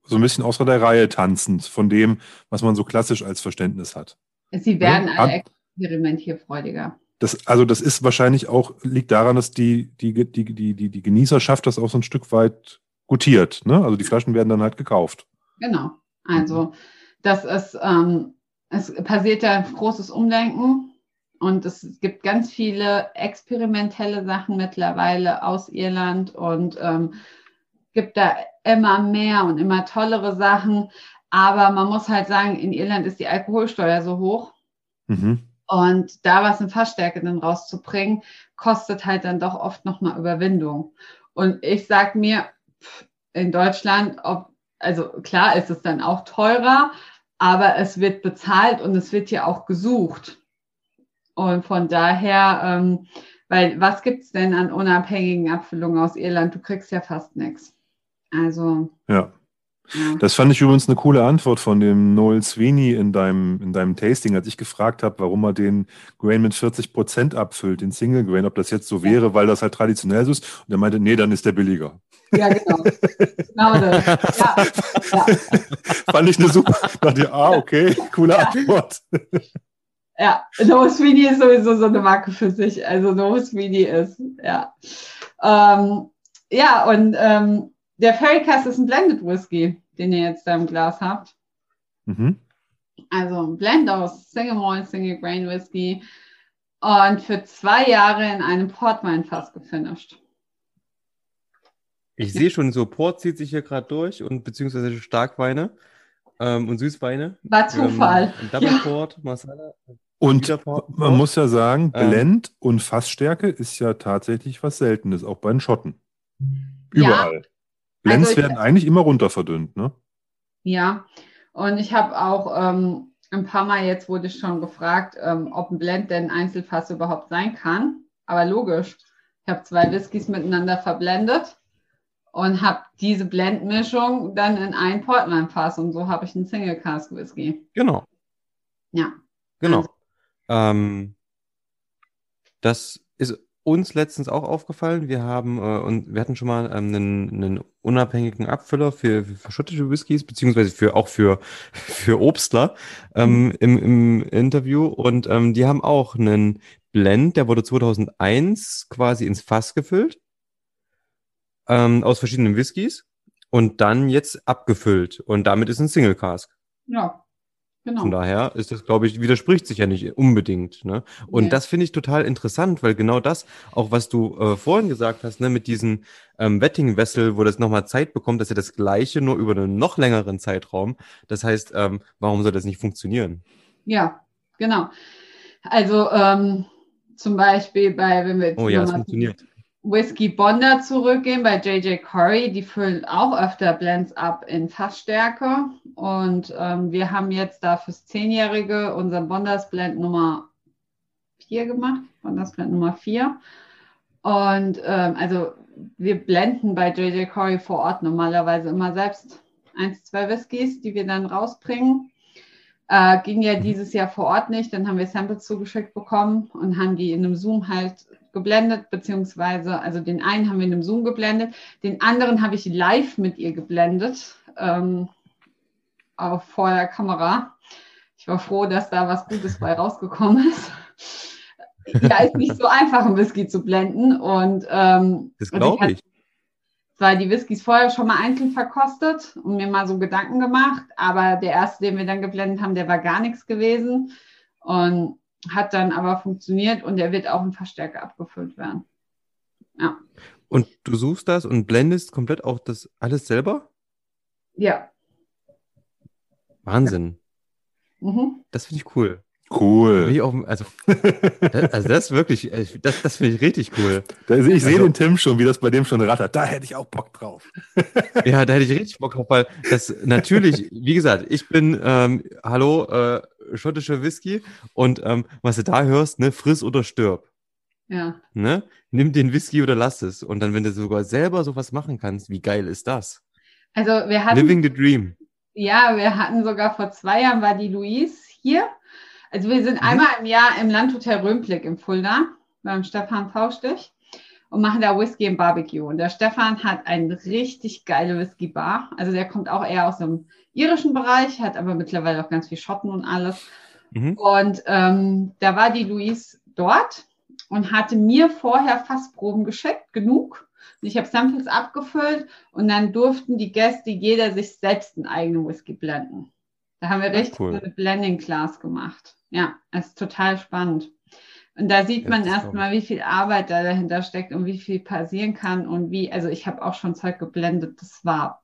A: so ein bisschen außer der Reihe tanzend, von dem, was man so klassisch als Verständnis hat.
C: Sie werden ja? alle experimentierfreudiger.
A: Das, also das ist wahrscheinlich auch, liegt daran, dass die, die, die, die, die, die Genießerschaft das auch so ein Stück weit gutiert. Ne? Also die Flaschen werden dann halt gekauft.
C: Genau. Also das ist, ähm, es passiert ja großes Umdenken und es gibt ganz viele experimentelle Sachen mittlerweile aus Irland und ähm, gibt da immer mehr und immer tollere Sachen. Aber man muss halt sagen, in Irland ist die Alkoholsteuer so hoch. Mhm. Und da was in Fassstärke dann rauszubringen, kostet halt dann doch oft nochmal Überwindung. Und ich sag mir, in Deutschland, ob, also klar ist es dann auch teurer, aber es wird bezahlt und es wird ja auch gesucht. Und von daher, ähm, weil was gibt es denn an unabhängigen Abfüllungen aus Irland? Du kriegst ja fast nichts. Also.
A: Ja. Das fand ich übrigens eine coole Antwort von dem Noel Sweeney in deinem, in deinem Tasting, als ich gefragt habe, warum er den Grain mit 40 Prozent abfüllt, den Single Grain, ob das jetzt so wäre, weil das halt traditionell so ist. Und er meinte, nee, dann ist der billiger.
C: Ja, genau. genau das. Ja,
A: ja. Fand ich eine super. Dachte, ah, okay, coole ja. Antwort.
C: Ja, Noel Sweeney ist sowieso so eine Marke für sich. Also Noel Sweeney ist, ja. Ähm, ja, und ähm, der Fairycast ist ein Blended Whisky, den ihr jetzt da im Glas habt. Mhm. Also ein Blend aus Single Malt, Single Grain Whisky und für zwei Jahre in einem Portweinfass gefinisht.
B: Ich ja. sehe schon, so Port zieht sich hier gerade durch und beziehungsweise Starkweine ähm, und Süßweine.
C: War Zufall.
B: Ähm, Double ja. Port, Masala.
A: Und man muss ja sagen, ähm. Blend ähm, und Fassstärke ist ja tatsächlich was Seltenes, auch bei den Schotten. Überall. Ja. Blends also werden eigentlich immer runter verdünnt, ne?
C: Ja, und ich habe auch ähm, ein paar Mal jetzt wurde ich schon gefragt, ähm, ob ein Blend denn Einzelfass überhaupt sein kann. Aber logisch, ich habe zwei Whiskys miteinander verblendet und habe diese Blendmischung dann in ein Portland-Fass und so habe ich einen Single Cask Whisky.
B: Genau.
C: Ja.
B: Genau. Also. Ähm, das ist uns letztens auch aufgefallen. Wir haben äh, und wir hatten schon mal ähm, einen, einen unabhängigen Abfüller für, für, schottische Whiskys, beziehungsweise für auch für, für Obstler ähm, mhm. im, im Interview. Und ähm, die haben auch einen Blend, der wurde 2001 quasi ins Fass gefüllt ähm, aus verschiedenen Whiskys und dann jetzt abgefüllt. Und damit ist ein Single Cask.
C: Ja. Genau.
B: Von daher ist das, glaube ich, widerspricht sich ja nicht unbedingt. Ne? Und nee. das finde ich total interessant, weil genau das, auch was du äh, vorhin gesagt hast, ne, mit diesem ähm, Wetting-Wessel, wo das nochmal Zeit bekommt, dass ja das Gleiche nur über einen noch längeren Zeitraum. Das heißt, ähm, warum soll das nicht funktionieren?
C: Ja, genau. Also ähm, zum Beispiel bei, wenn wir
B: jetzt oh ja, es funktioniert.
C: Whisky Bonder zurückgehen bei JJ Corey. Die füllen auch öfter Blends ab in Fassstärke. Und ähm, wir haben jetzt da fürs Zehnjährige unseren Bonders Blend Nummer 4 gemacht. Bonders Blend Nummer 4. Und ähm, also wir blenden bei JJ Corey vor Ort normalerweise immer selbst eins, zwei Whiskys, die wir dann rausbringen. Äh, ging ja dieses Jahr vor Ort nicht. Dann haben wir Samples zugeschickt bekommen und haben die in einem Zoom halt geblendet, beziehungsweise, also den einen haben wir in einem Zoom geblendet, den anderen habe ich live mit ihr geblendet, ähm, auf, vor der Kamera. Ich war froh, dass da was Gutes bei rausgekommen ist. ja, ist nicht so einfach, einen Whisky zu blenden. Und ähm,
B: das glaube ich.
C: Zwar die Whiskys vorher schon mal einzeln verkostet und mir mal so Gedanken gemacht, aber der erste, den wir dann geblendet haben, der war gar nichts gewesen. Und hat dann aber funktioniert und er wird auch im Verstärker abgefüllt werden. Ja.
B: Und du suchst das und blendest komplett auch das alles selber?
C: Ja.
B: Wahnsinn. Ja. Mhm. Das finde ich cool.
A: Cool.
B: Auch, also, das, also das ist wirklich, das, das finde ich richtig cool.
A: Da, ich sehe also, den Tim schon, wie das bei dem schon rattert. Da hätte ich auch Bock drauf.
B: ja, da hätte ich richtig Bock drauf, weil das natürlich, wie gesagt, ich bin, ähm, hallo, äh, schottischer Whisky und ähm, was du da hörst, ne, friss oder stirb.
C: Ja.
B: Ne? Nimm den Whisky oder lass es. Und dann, wenn du sogar selber sowas machen kannst, wie geil ist das?
C: Also wir hatten.
B: Living the Dream.
C: Ja, wir hatten sogar vor zwei Jahren war die Louise hier also wir sind mhm. einmal im Jahr im Landhotel Röhnblick im Fulda beim Stefan Faustich und machen da Whisky im Barbecue. Und der Stefan hat eine richtig geile Whisky-Bar. Also der kommt auch eher aus dem irischen Bereich, hat aber mittlerweile auch ganz viel Schotten und alles. Mhm. Und ähm, da war die Louise dort und hatte mir vorher Fassproben geschickt, genug. Und ich habe Samples abgefüllt und dann durften die Gäste jeder sich selbst einen eigenen Whisky blenden. Da haben wir richtig cool. eine Blending Class gemacht. Ja, es ist total spannend. Und da sieht man erstmal, wie viel Arbeit da dahinter steckt und wie viel passieren kann und wie, also ich habe auch schon Zeug geblendet, das war,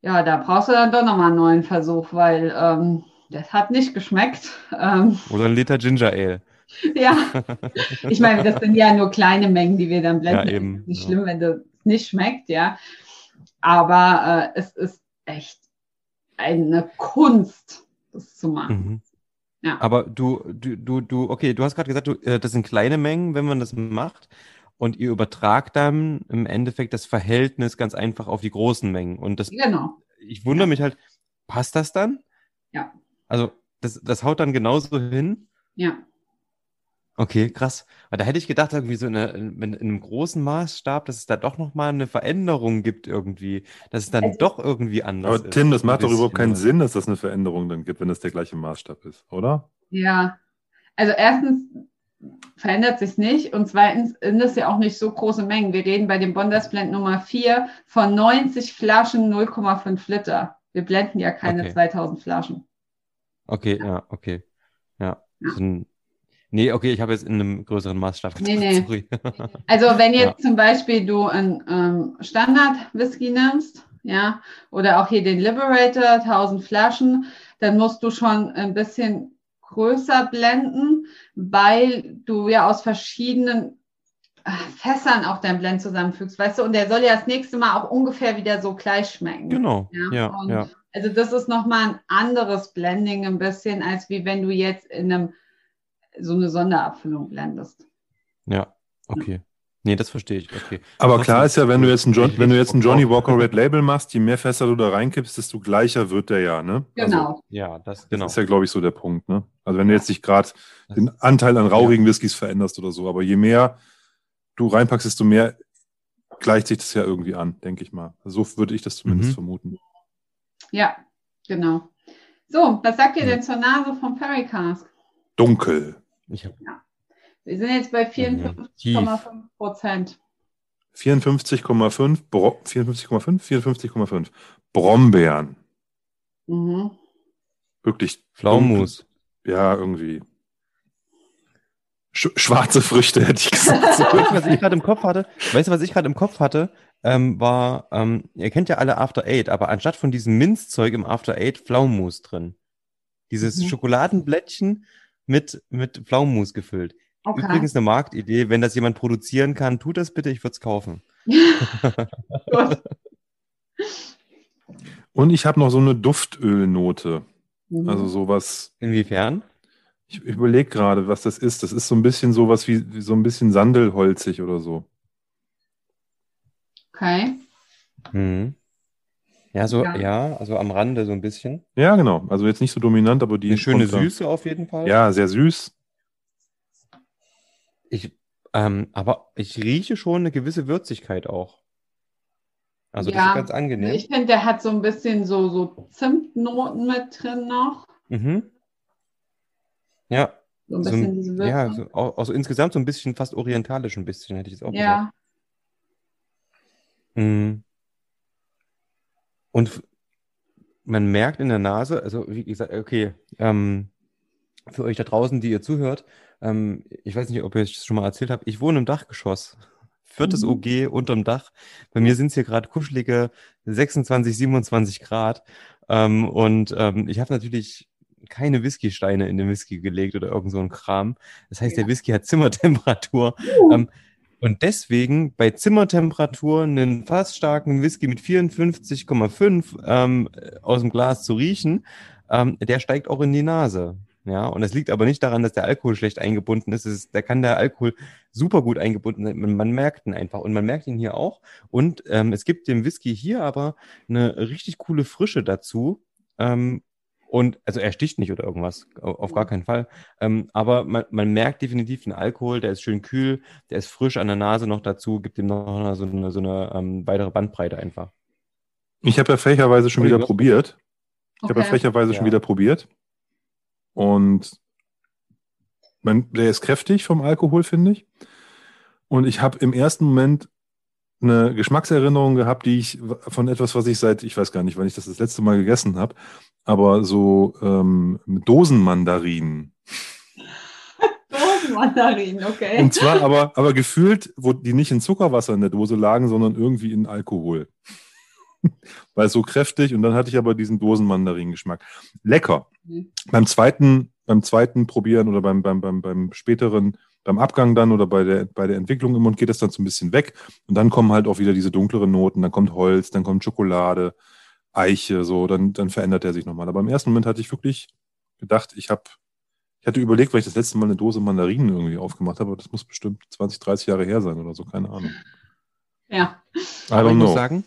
C: ja, da brauchst du dann doch nochmal einen neuen Versuch, weil ähm, das hat nicht geschmeckt. Ähm,
B: Oder ein Liter Ginger Ale.
C: ja, ich meine, das sind ja nur kleine Mengen, die wir dann blenden. Ja, eben. Nicht schlimm, wenn das nicht schmeckt, ja. Aber äh, es ist echt eine Kunst, das zu machen. Mhm.
B: Ja. Aber du, du, du, du, okay, du hast gerade gesagt, du, äh, das sind kleine Mengen, wenn man das macht. Und ihr übertragt dann im Endeffekt das Verhältnis ganz einfach auf die großen Mengen. Und das,
C: genau.
B: ich wundere ja. mich halt, passt das dann?
C: Ja.
B: Also, das, das haut dann genauso hin?
C: Ja.
B: Okay, krass. Aber da hätte ich gedacht, irgendwie so in, eine, in, einem großen Maßstab, dass es da doch nochmal eine Veränderung gibt irgendwie, dass es dann also, doch irgendwie anders
A: aber ist. Aber Tim, das macht doch überhaupt keinen Sinn, dass das eine Veränderung dann gibt, wenn das der gleiche Maßstab ist, oder?
C: Ja. Also erstens verändert sich nicht und zweitens sind es ja auch nicht so große Mengen. Wir reden bei dem Bondersblend Nummer 4 von 90 Flaschen 0,5 Liter. Wir blenden ja keine okay. 2000 Flaschen.
B: Okay, ja, okay. Ja. ja. So ein Nee, okay, ich habe jetzt in einem größeren Maßstab
C: gedacht. Nee, nee. Also wenn jetzt ja. zum Beispiel du einen ähm, Standard-Whisky nimmst, ja, oder auch hier den Liberator, 1000 Flaschen, dann musst du schon ein bisschen größer blenden, weil du ja aus verschiedenen äh, Fässern auch dein Blend zusammenfügst, weißt du, und der soll ja das nächste Mal auch ungefähr wieder so gleich schmecken.
B: Genau. Ja, ja, ja.
C: Also das ist nochmal ein anderes Blending ein bisschen, als wie wenn du jetzt in einem so eine Sonderabfüllung blendest.
B: Ja, okay. Nee, das verstehe ich. Okay.
A: Aber klar ist ja, wenn du jetzt einen John, wenn du jetzt einen Johnny Walker Red Label machst, je mehr Fässer du da reinkippst, desto gleicher wird der ja, ne?
C: Genau. Also,
B: ja, das, genau.
A: das ist ja, glaube ich, so der Punkt, ne? Also wenn du jetzt nicht gerade den Anteil an rauchigen ja. Whiskys veränderst oder so, aber je mehr du reinpackst, desto mehr gleicht sich das ja irgendwie an, denke ich mal. So würde ich das zumindest mhm. vermuten.
C: Ja, genau. So, was sagt ihr denn zur Nase vom Perry Cask?
A: Dunkel.
C: Ich hab... ja. Wir sind jetzt bei 54,5 Prozent.
A: 54,5, 54,5, 54,5. Brombeeren. Mhm. Wirklich.
B: Pflaumenmus.
A: Ja, irgendwie. Sch schwarze Früchte, hätte ich gesagt.
B: weißt du, was ich gerade im Kopf hatte? Weißt du, was ich gerade im Kopf hatte? Ähm, war, ähm, ihr kennt ja alle After Eight, aber anstatt von diesem Minzzeug im After Eight Pflaumenmus drin. Dieses mhm. Schokoladenblättchen mit, mit Pflaumenmus gefüllt. Okay. Übrigens eine Marktidee. Wenn das jemand produzieren kann, tut das bitte, ich würde es kaufen.
A: Und ich habe noch so eine Duftölnote. Mhm. Also sowas.
B: Inwiefern?
A: Ich überlege gerade, was das ist. Das ist so ein bisschen sowas wie, wie so ein bisschen sandelholzig oder so.
C: Okay.
B: Mhm. Ja, so, ja. ja. also am Rande so ein bisschen.
A: Ja, genau. Also jetzt nicht so dominant, aber die.
B: Eine schöne Süße auf jeden Fall.
A: Ja, sehr süß.
B: Ich, ähm, aber ich rieche schon eine gewisse Würzigkeit auch. Also das ist ganz angenehm.
C: Ich finde, der hat so ein bisschen so, so Zimtnoten mit drin noch.
B: Mhm. Ja. So ein bisschen so, diese Würze. Ja, so, also insgesamt so ein bisschen fast orientalisch ein bisschen, hätte ich es auch ja. gesagt. Mhm. Und man merkt in der Nase, also wie gesagt, okay, ähm, für euch da draußen, die ihr zuhört, ähm, ich weiß nicht, ob ich es schon mal erzählt habe, ich wohne im Dachgeschoss. Viertes mhm. OG unterm Dach. Bei mir sind es hier gerade kuschelige 26, 27 Grad. Ähm, und ähm, ich habe natürlich keine Whiskysteine in den Whisky gelegt oder irgend so ein Kram. Das heißt, ja. der Whisky hat Zimmertemperatur. Uh. Ähm, und deswegen bei Zimmertemperatur einen fast starken Whisky mit 54,5 ähm, aus dem Glas zu riechen, ähm, der steigt auch in die Nase. Ja, und es liegt aber nicht daran, dass der Alkohol schlecht eingebunden ist. ist da kann der Alkohol super gut eingebunden sein. Man, man, merkt ihn einfach und man merkt ihn hier auch. Und ähm, es gibt dem Whisky hier aber eine richtig coole Frische dazu. Ähm, und also er sticht nicht oder irgendwas, auf gar keinen Fall. Ähm, aber man, man merkt definitiv den Alkohol, der ist schön kühl, der ist frisch an der Nase noch dazu, gibt ihm noch so eine, so eine ähm, weitere Bandbreite einfach.
A: Ich habe ja frecherweise schon wieder probiert. Ich okay. habe ja frecherweise ja. schon wieder probiert. Und man, der ist kräftig vom Alkohol, finde ich. Und ich habe im ersten Moment eine Geschmackserinnerung gehabt, die ich von etwas, was ich seit, ich weiß gar nicht, wann ich das das letzte Mal gegessen habe, aber so ähm, Dosenmandarinen.
C: Dosenmandarinen, okay.
A: Und zwar aber, aber gefühlt, wo die nicht in Zuckerwasser in der Dose lagen, sondern irgendwie in Alkohol. Weil so kräftig und dann hatte ich aber diesen Dosenmandarinengeschmack. Lecker. Mhm. Beim zweiten, beim zweiten Probieren oder beim, beim, beim, beim späteren, beim Abgang dann oder bei der, bei der Entwicklung im Mund geht das dann so ein bisschen weg und dann kommen halt auch wieder diese dunkleren Noten, dann kommt Holz, dann kommt Schokolade, Eiche, so, dann, dann verändert er sich nochmal. Aber im ersten Moment hatte ich wirklich gedacht, ich habe, ich hatte überlegt, weil ich das letzte Mal eine Dose Mandarinen irgendwie aufgemacht habe, aber das muss bestimmt 20, 30 Jahre her sein oder so, keine Ahnung.
C: Ja.
B: Aber ich know. muss sagen,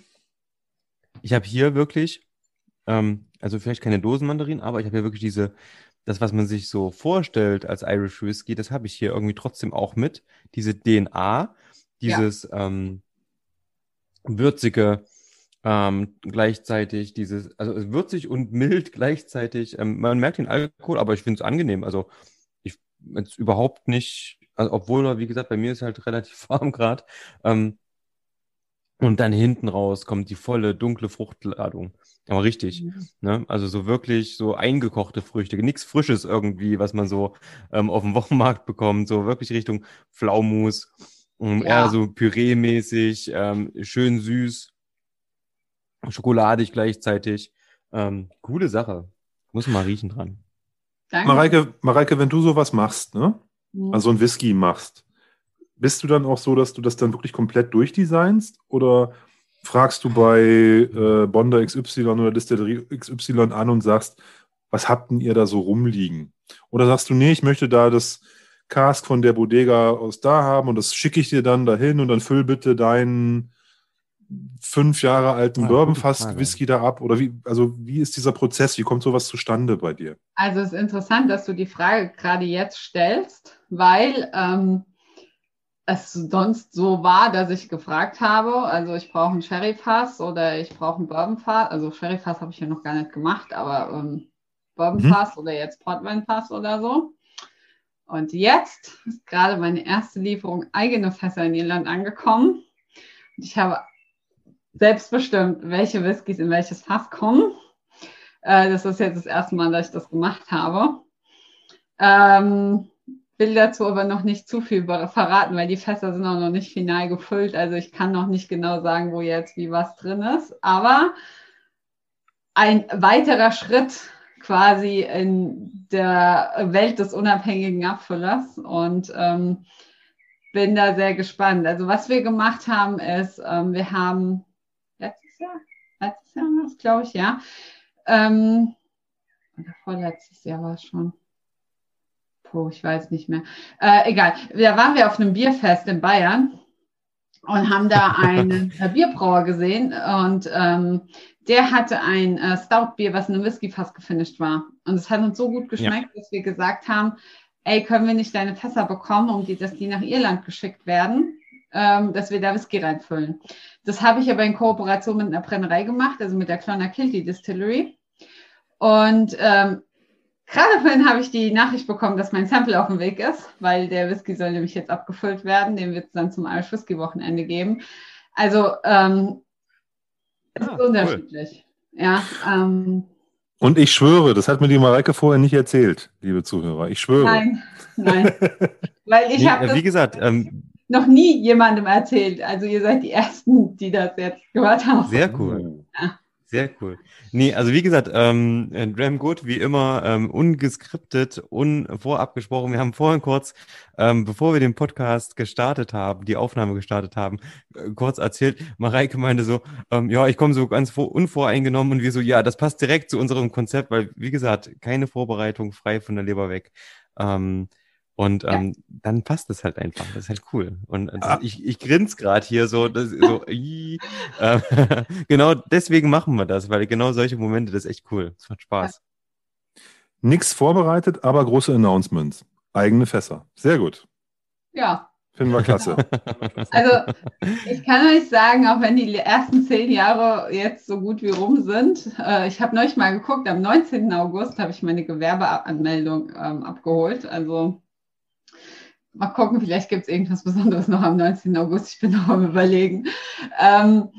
B: ich habe hier wirklich, ähm, also vielleicht keine Dosenmandarinen, aber ich habe hier wirklich diese, das, was man sich so vorstellt als Irish Whiskey, das habe ich hier irgendwie trotzdem auch mit. Diese DNA, dieses ja. ähm, würzige, ähm, gleichzeitig dieses, also würzig und mild gleichzeitig. Ähm, man merkt den Alkohol, aber ich finde es angenehm. Also ich jetzt überhaupt nicht, also obwohl, wie gesagt, bei mir ist halt relativ warm gerade. Ähm, und dann hinten raus kommt die volle dunkle Fruchtladung. Aber richtig. Mhm. Ne? Also so wirklich so eingekochte Früchte, nichts Frisches irgendwie, was man so ähm, auf dem Wochenmarkt bekommt, so wirklich Richtung Pflaumus, ähm, ja. eher so Püree-mäßig, ähm, schön süß, schokoladig gleichzeitig. Ähm, coole Sache. Muss mal riechen dran.
A: Danke. Mareike, Mareike, wenn du sowas machst, ne? Mhm. Also ein Whisky machst, bist du dann auch so, dass du das dann wirklich komplett durchdesignst oder fragst du bei äh, Bonder XY oder Distillerie XY an und sagst, was habt denn ihr da so rumliegen? Oder sagst du, nee, ich möchte da das Cask von der Bodega aus da haben und das schicke ich dir dann dahin und dann füll bitte deinen fünf Jahre alten ah, Bourbonfass Whisky da ab? Oder wie, also wie ist dieser Prozess? Wie kommt sowas zustande bei dir?
C: Also es ist interessant, dass du die Frage gerade jetzt stellst, weil ähm, es sonst so war, dass ich gefragt habe, also ich brauche einen Sherry-Fass oder ich brauche einen Bourbon-Fass. Also Sherry-Fass habe ich ja noch gar nicht gemacht, aber ähm, Bourbon-Fass mhm. oder jetzt Portwein-Fass oder so. Und jetzt ist gerade meine erste Lieferung eigene Fässer in Irland angekommen. Und ich habe selbstbestimmt, welche Whiskys in welches Fass kommen. Äh, das ist jetzt das erste Mal, dass ich das gemacht habe. Ähm, will dazu aber noch nicht zu viel verraten, weil die Fässer sind auch noch nicht final gefüllt. Also ich kann noch nicht genau sagen, wo jetzt wie was drin ist. Aber ein weiterer Schritt quasi in der Welt des unabhängigen Abfüllers und ähm, bin da sehr gespannt. Also was wir gemacht haben ist, ähm, wir haben letztes Jahr, letztes Jahr war es, glaube ich, ja. Ähm, oder vorletztes Jahr war es schon. Puh, ich weiß nicht mehr. Äh, egal. Da waren wir auf einem Bierfest in Bayern und haben da einen äh, Bierbrauer gesehen und ähm, der hatte ein äh, Stout-Bier, was in einem Whisky-Fass gefinisht war. Und es hat uns so gut geschmeckt, ja. dass wir gesagt haben, ey, können wir nicht deine Fässer bekommen, um die, dass die nach Irland geschickt werden, ähm, dass wir da Whisky reinfüllen. Das habe ich aber in Kooperation mit einer Brennerei gemacht, also mit der Clonakilty Distillery. Und ähm, Gerade vorhin habe ich die Nachricht bekommen, dass mein Sample auf dem Weg ist, weil der Whisky soll nämlich jetzt abgefüllt werden. Den wird es dann zum Irish Whisky Wochenende geben. Also ähm, es ah, ist unterschiedlich. Cool. Ja. Ähm,
A: und ich schwöre, das hat mir die Mareike vorher nicht erzählt, liebe Zuhörer. Ich schwöre.
C: Nein, nein. weil ich habe
B: wie gesagt, ähm,
C: noch nie jemandem erzählt. Also ihr seid die Ersten, die das jetzt gehört haben.
B: Sehr cool. Sehr cool. Nee, also wie gesagt, ähm, Dram Good, wie immer, ähm, ungeskriptet, unvorabgesprochen. Wir haben vorhin kurz, ähm, bevor wir den Podcast gestartet haben, die Aufnahme gestartet haben, äh, kurz erzählt, Mareike meinte so, ähm, ja, ich komme so ganz vor, unvoreingenommen und wir so, ja, das passt direkt zu unserem Konzept, weil, wie gesagt, keine Vorbereitung, frei von der Leber weg. Ähm, und ähm, ja. dann passt es halt einfach. Das ist halt cool. Und das, ah. ich, ich grinse gerade hier so, das, so äh, genau deswegen machen wir das, weil genau solche Momente, das ist echt cool. Es macht Spaß.
A: Ja. Nix vorbereitet, aber große Announcements. Eigene Fässer. Sehr gut.
C: Ja.
A: Finden wir klasse.
C: Also ich kann euch sagen, auch wenn die ersten zehn Jahre jetzt so gut wie rum sind, äh, ich habe neulich mal geguckt, am 19. August habe ich meine Gewerbeanmeldung ähm, abgeholt. Also Mal gucken, vielleicht gibt es irgendwas Besonderes noch am 19. August. Ich bin noch am Überlegen. Ähm,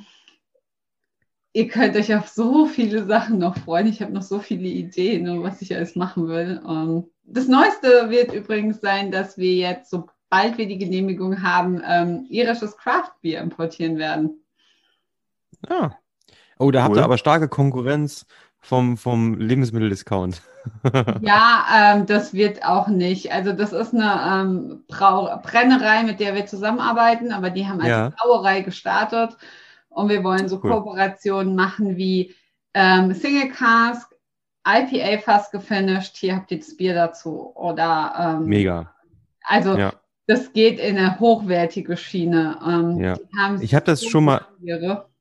C: ihr könnt euch auf so viele Sachen noch freuen. Ich habe noch so viele Ideen, was ich alles machen will. Ähm, das Neueste wird übrigens sein, dass wir jetzt, sobald wir die Genehmigung haben, ähm, irisches Craftbier importieren werden.
B: Ah. Oh, da cool. habt ihr aber starke Konkurrenz vom, vom Lebensmitteldiscount.
C: ja, ähm, das wird auch nicht. Also das ist eine ähm, Brau Brennerei, mit der wir zusammenarbeiten, aber die haben als ja. Brauerei gestartet und wir wollen so cool. Kooperationen machen wie ähm, Single Cask, IPA fast gefinished, hier habt ihr das Bier dazu. Oder
B: ähm, Mega.
C: Also ja. das geht in eine hochwertige Schiene.
B: Ähm, ja. ich habe das schon mal. Biere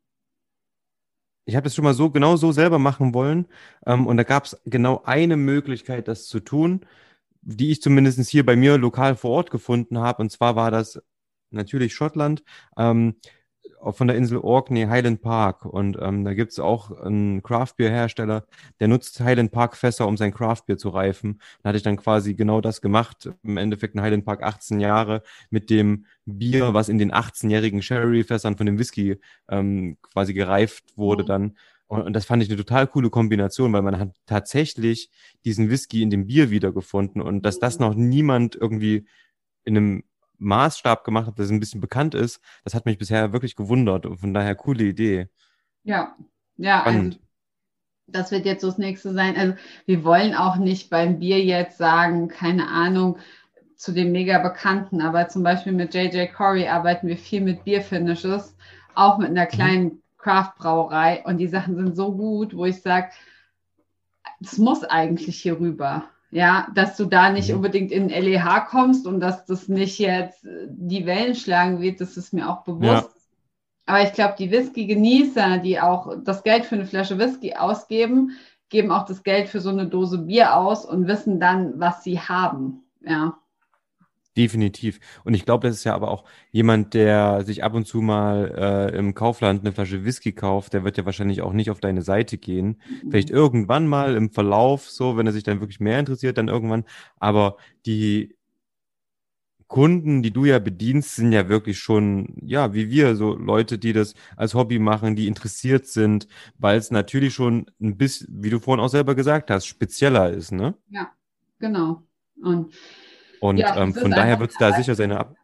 B: ich habe das schon mal so genau so selber machen wollen. Ähm, und da gab es genau eine Möglichkeit, das zu tun, die ich zumindest hier bei mir lokal vor Ort gefunden habe. Und zwar war das natürlich Schottland. Ähm, von der Insel Orkney, Highland Park. Und ähm, da gibt es auch einen Craft-Bier-Hersteller, der nutzt Highland Park-Fässer, um sein Craft-Bier zu reifen. Da hatte ich dann quasi genau das gemacht. Im Endeffekt ein Highland Park 18 Jahre mit dem Bier, was in den 18-jährigen Sherry-Fässern von dem Whisky ähm, quasi gereift wurde mhm. dann. Und das fand ich eine total coole Kombination, weil man hat tatsächlich diesen Whisky in dem Bier wiedergefunden und dass das noch niemand irgendwie in einem Maßstab gemacht hat, das ein bisschen bekannt ist, das hat mich bisher wirklich gewundert und von daher coole Idee.
C: Ja, ja, also das wird jetzt so das nächste sein. Also wir wollen auch nicht beim Bier jetzt sagen, keine Ahnung, zu den mega bekannten, aber zum Beispiel mit JJ Corey arbeiten wir viel mit Bierfinishes, auch mit einer mhm. kleinen Craft-Brauerei und die Sachen sind so gut, wo ich sage, es muss eigentlich hier rüber. Ja, dass du da nicht mhm. unbedingt in LEH kommst und dass das nicht jetzt die Wellen schlagen wird, das ist mir auch bewusst. Ja. Aber ich glaube, die Whisky-Genießer, die auch das Geld für eine Flasche Whisky ausgeben, geben auch das Geld für so eine Dose Bier aus und wissen dann, was sie haben. Ja.
B: Definitiv. Und ich glaube, das ist ja aber auch jemand, der sich ab und zu mal äh, im Kaufland eine Flasche Whisky kauft, der wird ja wahrscheinlich auch nicht auf deine Seite gehen. Vielleicht mhm. irgendwann mal im Verlauf, so, wenn er sich dann wirklich mehr interessiert, dann irgendwann. Aber die Kunden, die du ja bedienst, sind ja wirklich schon, ja, wie wir, so Leute, die das als Hobby machen, die interessiert sind, weil es natürlich schon ein bisschen, wie du vorhin auch selber gesagt hast, spezieller ist, ne?
C: Ja, genau. Und
B: und ja, ähm, von daher wird es da sicher seine Ab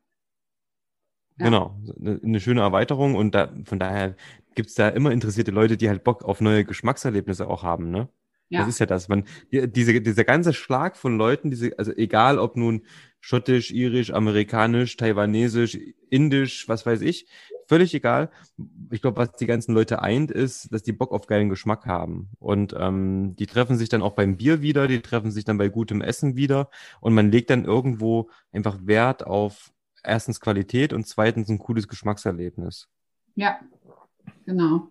B: ja. Genau, eine schöne Erweiterung und da, von daher gibt es da immer interessierte Leute, die halt Bock auf neue Geschmackserlebnisse auch haben, ne? Ja. Das ist ja das. Man, diese, dieser ganze Schlag von Leuten, diese, also egal ob nun schottisch, irisch, amerikanisch, taiwanesisch, indisch, was weiß ich, völlig egal. Ich glaube, was die ganzen Leute eint, ist, dass die Bock auf geilen Geschmack haben. Und ähm, die treffen sich dann auch beim Bier wieder, die treffen sich dann bei gutem Essen wieder und man legt dann irgendwo einfach Wert auf erstens Qualität und zweitens ein cooles Geschmackserlebnis.
C: Ja, genau.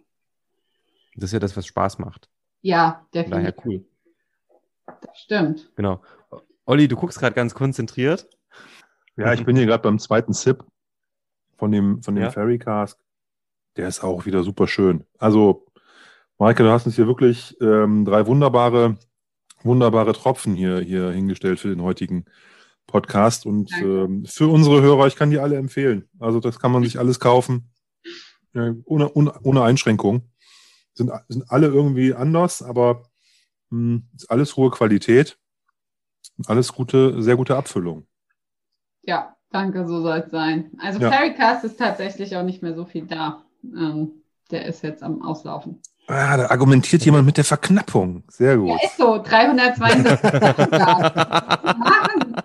B: Das ist ja das, was Spaß macht.
C: Ja,
B: definitiv. Daher cool.
C: Das stimmt.
B: Genau. Olli, du guckst gerade ganz konzentriert.
A: Ja, ich bin hier gerade beim zweiten Sip von dem, von dem ja. Fairy Cask. Der ist auch wieder super schön. Also, Maike, du hast uns hier wirklich ähm, drei wunderbare, wunderbare Tropfen hier, hier hingestellt für den heutigen Podcast. Und ähm, für unsere Hörer, ich kann die alle empfehlen. Also, das kann man sich alles kaufen. Äh, ohne, ohne, ohne Einschränkung. Sind, sind alle irgendwie anders, aber mh, hm, ist alles hohe Qualität. Alles gute, sehr gute Abfüllung.
C: Ja, Danke, so soll es sein. Also ja. Fairycast ist tatsächlich auch nicht mehr so viel da. Ähm, der ist jetzt am Auslaufen.
A: Ah, da argumentiert jemand mit der Verknappung. Sehr gut. Ja,
C: ist so. 362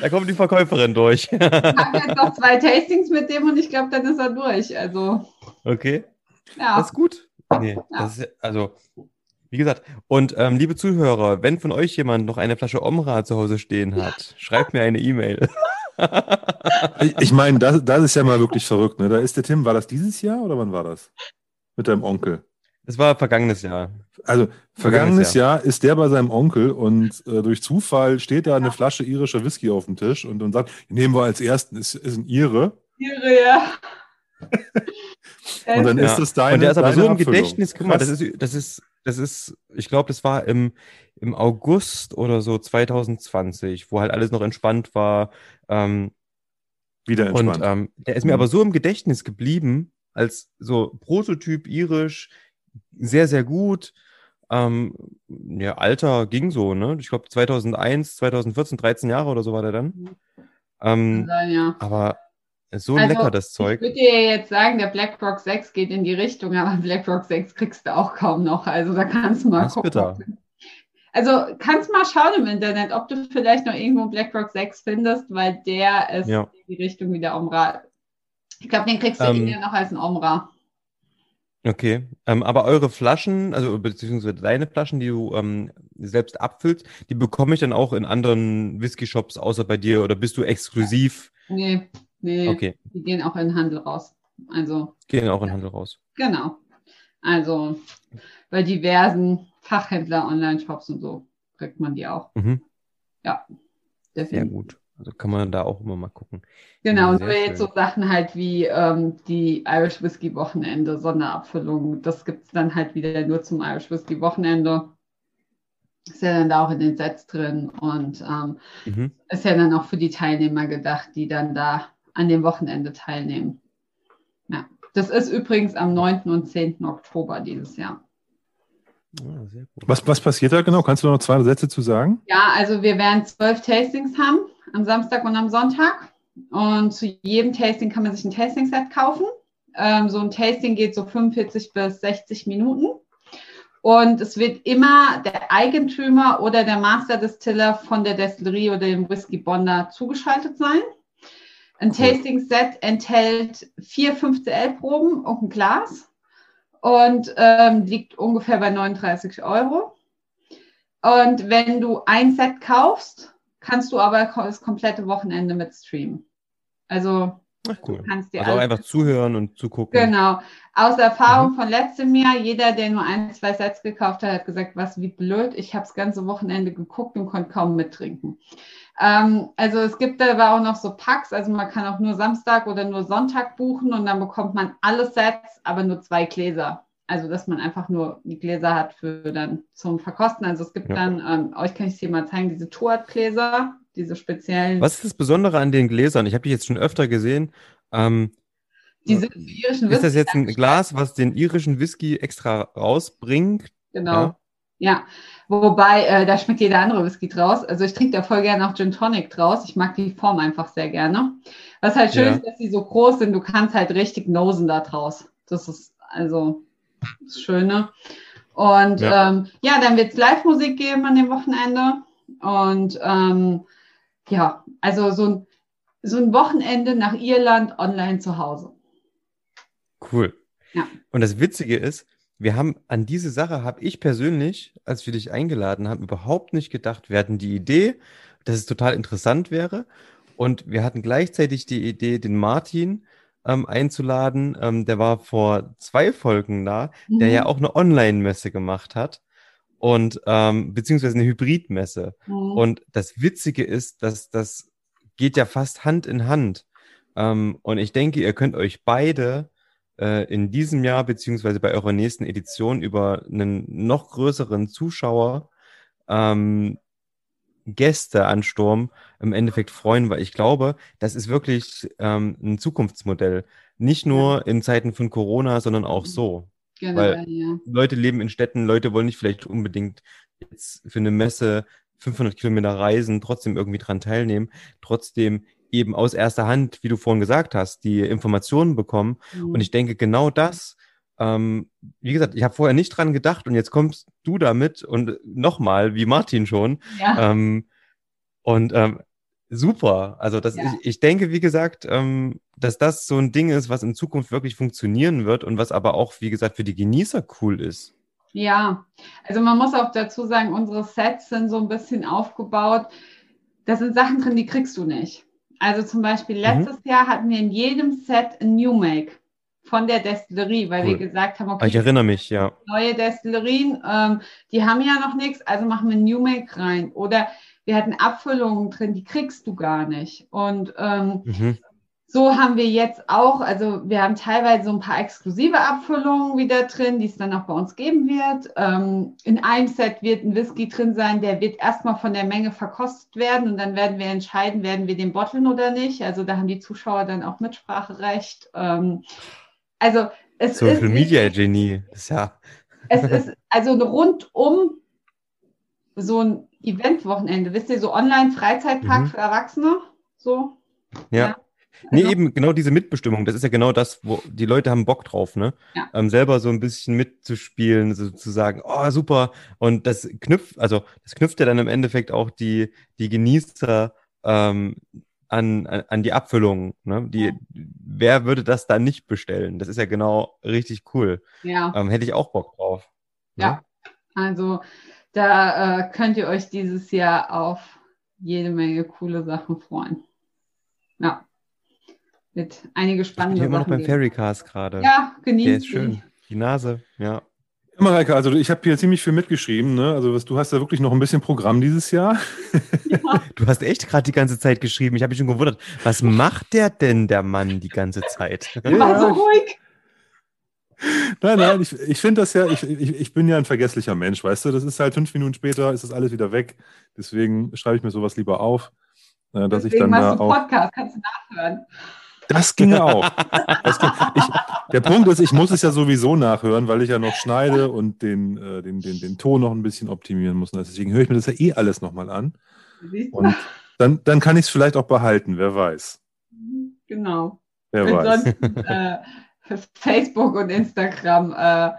B: Da kommt die Verkäuferin durch.
C: ich habe jetzt noch zwei Tastings mit dem und ich glaube, dann ist er durch. Also.
B: Okay. Ja. Das ist gut. Nee, ja. das ist, also wie gesagt, und ähm, liebe Zuhörer, wenn von euch jemand noch eine Flasche Omra zu Hause stehen hat, schreibt mir eine E-Mail.
A: ich, ich meine, das, das ist ja mal wirklich verrückt. Ne? Da ist der Tim, war das dieses Jahr oder wann war das? Mit deinem Onkel?
B: Es war vergangenes Jahr.
A: Also vergangenes, vergangenes Jahr. Jahr. ist der bei seinem Onkel und äh, durch Zufall steht da eine Flasche irischer Whisky auf dem Tisch und, und sagt, nehmen wir als ersten, ist, ist ein Ire.
C: Ire, ja.
A: und dann ist es deine
B: Und der ist aber so im Gedächtnis, guck mal, das ist, das ist das ist, ich glaube, das war im, im August oder so 2020, wo halt alles noch entspannt war. Ähm,
A: Wieder entspannt.
B: Und ähm, der ist mir mhm. aber so im Gedächtnis geblieben, als so Prototyp irisch, sehr, sehr gut. Ähm, ja, Alter ging so, ne? Ich glaube 2001, 2014, 13 Jahre oder so war der dann. Mhm. Ähm, sein, ja. Aber so also, lecker, das Zeug.
C: Ich würde dir jetzt sagen, der BlackRock 6 geht in die Richtung, aber BlackRock 6 kriegst du auch kaum noch. Also da kannst du mal das gucken. Bitter. Also kannst mal schauen im Internet, ob du vielleicht noch irgendwo BlackRock 6 findest, weil der ist ja. in die Richtung wie der Omra. Ich glaube, den kriegst du ähm, eher noch als ein Omra.
B: Okay, ähm, aber eure Flaschen, also beziehungsweise deine Flaschen, die du ähm, selbst abfüllst, die bekomme ich dann auch in anderen Whisky-Shops außer bei dir oder bist du exklusiv?
C: Nee, Nee, okay. die gehen auch in den Handel raus. Also,
B: gehen auch in den Handel raus.
C: Genau. Also bei diversen Fachhändler, Online-Shops und so kriegt man die auch. Mhm. Ja,
B: definitiv. Sehr gut. Also kann man da auch immer mal gucken.
C: Genau, so jetzt so Sachen halt wie ähm, die Irish Whisky Wochenende, Sonderabfüllung, das gibt es dann halt wieder nur zum Irish Whisky Wochenende. Ist ja dann da auch in den Sets drin und ähm, mhm. ist ja dann auch für die Teilnehmer gedacht, die dann da an dem Wochenende teilnehmen. Ja, Das ist übrigens am 9. und 10. Oktober dieses Jahr.
A: Ah, was, was passiert da genau? Kannst du noch zwei Sätze zu sagen?
C: Ja, also wir werden zwölf Tastings haben am Samstag und am Sonntag. Und zu jedem Tasting kann man sich ein Tasting-Set kaufen. Ähm, so ein Tasting geht so 45 bis 60 Minuten. Und es wird immer der Eigentümer oder der Master Distiller von der Destillerie oder dem Whisky Bonder zugeschaltet sein. Ein cool. Tasting-Set enthält vier 5CL-Proben und ein Glas und ähm, liegt ungefähr bei 39 Euro. Und wenn du ein Set kaufst, kannst du aber das komplette Wochenende mit streamen. Also
B: Ach, cool. du kannst dir also einfach zuhören und zugucken.
C: Genau. Aus Erfahrung mhm. von letztem Jahr, jeder, der nur ein, zwei Sets gekauft hat, hat gesagt, was wie blöd. Ich habe das ganze Wochenende geguckt und konnte kaum mittrinken. Ähm, also es gibt aber auch noch so Packs, also man kann auch nur Samstag oder nur Sonntag buchen und dann bekommt man alle Sets, aber nur zwei Gläser. Also dass man einfach nur die Gläser hat für dann zum Verkosten. Also es gibt ja. dann, ähm, euch kann ich es hier mal zeigen, diese Tuat-Gläser, diese speziellen.
B: Was ist das Besondere an den Gläsern? Ich habe die jetzt schon öfter gesehen. Ähm,
C: die sind irischen
B: Whisky. Ist das jetzt ein Glas, was den irischen Whisky extra rausbringt?
C: Genau. Ja. Ja, wobei, äh, da schmeckt jeder andere Whisky draus. Also ich trinke da voll gerne auch Gin Tonic draus. Ich mag die Form einfach sehr gerne. Was halt schön ja. ist, dass sie so groß sind, du kannst halt richtig nosen da draus. Das ist also das Schöne. Und ja, ähm, ja dann wird es Live-Musik geben an dem Wochenende. Und ähm, ja, also so ein, so ein Wochenende nach Irland online zu Hause.
B: Cool. Ja. Und das Witzige ist, wir haben an diese Sache, habe ich persönlich, als wir dich eingeladen haben, überhaupt nicht gedacht. Wir hatten die Idee, dass es total interessant wäre. Und wir hatten gleichzeitig die Idee, den Martin ähm, einzuladen. Ähm, der war vor zwei Folgen da, mhm. der ja mhm. auch eine Online-Messe gemacht hat. Und ähm, beziehungsweise eine Hybridmesse. Mhm. Und das Witzige ist, dass das geht ja fast Hand in Hand. Ähm, und ich denke, ihr könnt euch beide in diesem Jahr beziehungsweise bei eurer nächsten Edition über einen noch größeren Zuschauer ähm, Gästeansturm im Endeffekt freuen, weil ich glaube, das ist wirklich ähm, ein Zukunftsmodell. Nicht nur in Zeiten von Corona, sondern auch so. Genau, weil ja. Leute leben in Städten, Leute wollen nicht vielleicht unbedingt jetzt für eine Messe 500 Kilometer reisen, trotzdem irgendwie dran teilnehmen. Trotzdem eben aus erster Hand, wie du vorhin gesagt hast, die Informationen bekommen. Mhm. Und ich denke, genau das, ähm, wie gesagt, ich habe vorher nicht dran gedacht und jetzt kommst du damit und nochmal, wie Martin schon. Ja. Ähm, und ähm, super. Also das, ja. ich, ich denke, wie gesagt, ähm, dass das so ein Ding ist, was in Zukunft wirklich funktionieren wird und was aber auch, wie gesagt, für die Genießer cool ist.
C: Ja, also man muss auch dazu sagen, unsere Sets sind so ein bisschen aufgebaut. Da sind Sachen drin, die kriegst du nicht. Also zum Beispiel mhm. letztes mhm. Jahr hatten wir in jedem Set ein New Make von der Destillerie, weil cool. wir gesagt haben,
B: okay, ich erinnere mich, ja.
C: Neue Destillerien, ähm, die haben ja noch nichts, also machen wir ein New Make rein. Oder wir hatten Abfüllungen drin, die kriegst du gar nicht. Und ähm, mhm so haben wir jetzt auch, also wir haben teilweise so ein paar exklusive Abfüllungen wieder drin, die es dann auch bei uns geben wird. Ähm, in einem Set wird ein Whisky drin sein, der wird erstmal von der Menge verkostet werden und dann werden wir entscheiden, werden wir den botteln oder nicht. Also da haben die Zuschauer dann auch Mitspracherecht. Ähm, also es
B: Social ist, Media Genie, ist ja.
C: Es ist also rundum so ein Eventwochenende, wisst ihr, so Online-Freizeitpark mhm. für Erwachsene, so.
B: ja. ja. Nee, also, eben genau diese Mitbestimmung. Das ist ja genau das, wo die Leute haben Bock drauf, ne? Ja. Ähm, selber so ein bisschen mitzuspielen, sozusagen, oh, super. Und das knüpft, also das knüpft ja dann im Endeffekt auch die, die Genießer ähm, an, an, an die Abfüllung. Ne? Die, ja. Wer würde das dann nicht bestellen? Das ist ja genau richtig cool. Ja. Ähm, hätte ich auch Bock drauf.
C: Ne? Ja, also da äh, könnt ihr euch dieses Jahr auf jede Menge coole Sachen freuen. Ja wird einige spannende
B: ich bin immer noch beim Ferrycast gerade.
C: Ja, genießen.
B: Der ist schön. Die Nase, ja.
A: Ja, Mareike, also ich habe hier ziemlich viel mitgeschrieben. Ne? Also was, du hast da wirklich noch ein bisschen Programm dieses Jahr.
B: Ja. Du hast echt gerade die ganze Zeit geschrieben. Ich habe mich schon gewundert, was macht der denn, der Mann, die ganze Zeit?
C: Ja, War so ruhig.
A: Nein, nein, ich, ich finde das ja, ich, ich, ich bin ja ein vergesslicher Mensch, weißt du? Das ist halt fünf Minuten später, ist das alles wieder weg. Deswegen schreibe ich mir sowas lieber auf, äh, dass Deswegen ich dann da auch.
C: Podcast, kannst du nachhören.
A: Das ginge auch. Das ging, ich, der Punkt ist, ich muss es ja sowieso nachhören, weil ich ja noch schneide und den, äh, den, den, den Ton noch ein bisschen optimieren muss. Deswegen höre ich mir das ja eh alles nochmal an. Und dann, dann kann ich es vielleicht auch behalten, wer weiß.
C: Genau.
A: Wer weiß.
C: äh, Facebook und Instagram äh,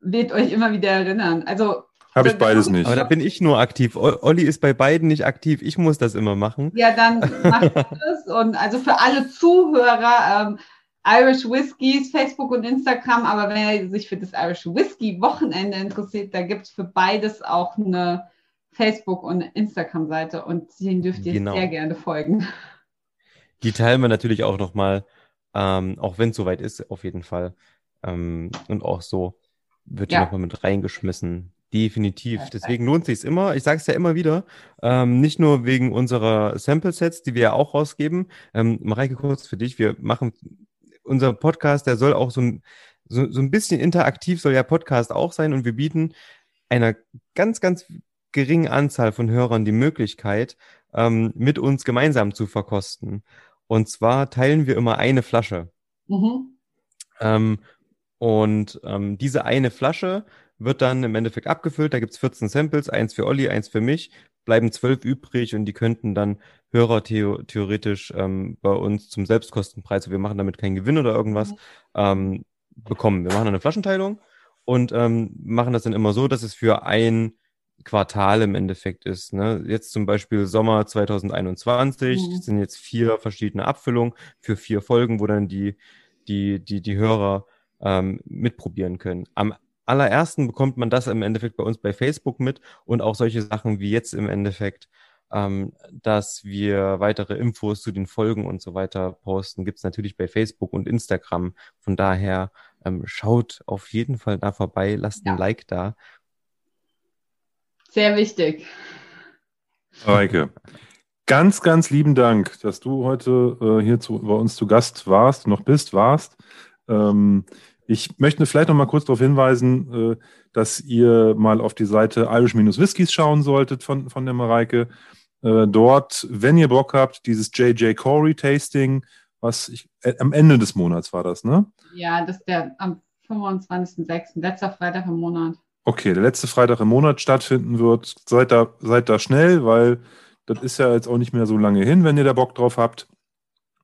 C: wird euch immer wieder erinnern. Also
A: habe ich beides nicht.
B: Aber da bin ich nur aktiv. Olli ist bei beiden nicht aktiv. Ich muss das immer machen.
C: Ja, dann macht das. Und also für alle Zuhörer, ähm, Irish Whiskies, Facebook und Instagram. Aber wenn ihr sich für das Irish Whisky Wochenende interessiert, da gibt es für beides auch eine Facebook- und Instagram-Seite. Und denen dürft ihr genau. sehr gerne folgen.
B: Die teilen wir natürlich auch nochmal, ähm, auch wenn es soweit ist, auf jeden Fall. Ähm, und auch so wird ja. nochmal mit reingeschmissen. Definitiv. Deswegen lohnt sich immer. Ich sage es ja immer wieder. Ähm, nicht nur wegen unserer Sample-Sets, die wir ja auch rausgeben. Ähm, Mareike, kurz für dich. Wir machen unser Podcast, der soll auch so ein, so, so ein bisschen interaktiv soll ja Podcast auch sein und wir bieten einer ganz, ganz geringen Anzahl von Hörern die Möglichkeit, ähm, mit uns gemeinsam zu verkosten. Und zwar teilen wir immer eine Flasche. Mhm. Ähm, und ähm, diese eine Flasche wird dann im Endeffekt abgefüllt. Da gibt's 14 Samples, eins für Olli, eins für mich, bleiben zwölf übrig und die könnten dann Hörer theo theoretisch ähm, bei uns zum Selbstkostenpreis, wir machen damit keinen Gewinn oder irgendwas, mhm. ähm, bekommen. Wir machen eine Flaschenteilung und ähm, machen das dann immer so, dass es für ein Quartal im Endeffekt ist. Ne? Jetzt zum Beispiel Sommer 2021 mhm. sind jetzt vier verschiedene Abfüllungen für vier Folgen, wo dann die, die, die, die Hörer ähm, mitprobieren können. Am allerersten bekommt man das im Endeffekt bei uns bei Facebook mit und auch solche Sachen wie jetzt im Endeffekt, ähm, dass wir weitere Infos zu den Folgen und so weiter posten, gibt's natürlich bei Facebook und Instagram. Von daher ähm, schaut auf jeden Fall da vorbei, lasst ja. ein Like da.
C: Sehr wichtig.
A: Mareike, ganz, ganz lieben Dank, dass du heute äh, hier zu, bei uns zu Gast warst, noch bist, warst. Ähm, ich möchte vielleicht noch mal kurz darauf hinweisen, äh, dass ihr mal auf die Seite Irish-Whiskies schauen solltet von, von der Mareike. Äh, dort, wenn ihr Bock habt, dieses JJ Corey Tasting, was ich, äh, am Ende des Monats war das, ne?
C: Ja, das ist der am 25.06., letzter Freitag im Monat.
A: Okay, der letzte Freitag im Monat stattfinden wird. Seid da, seid da schnell, weil das ist ja jetzt auch nicht mehr so lange hin, wenn ihr da Bock drauf habt.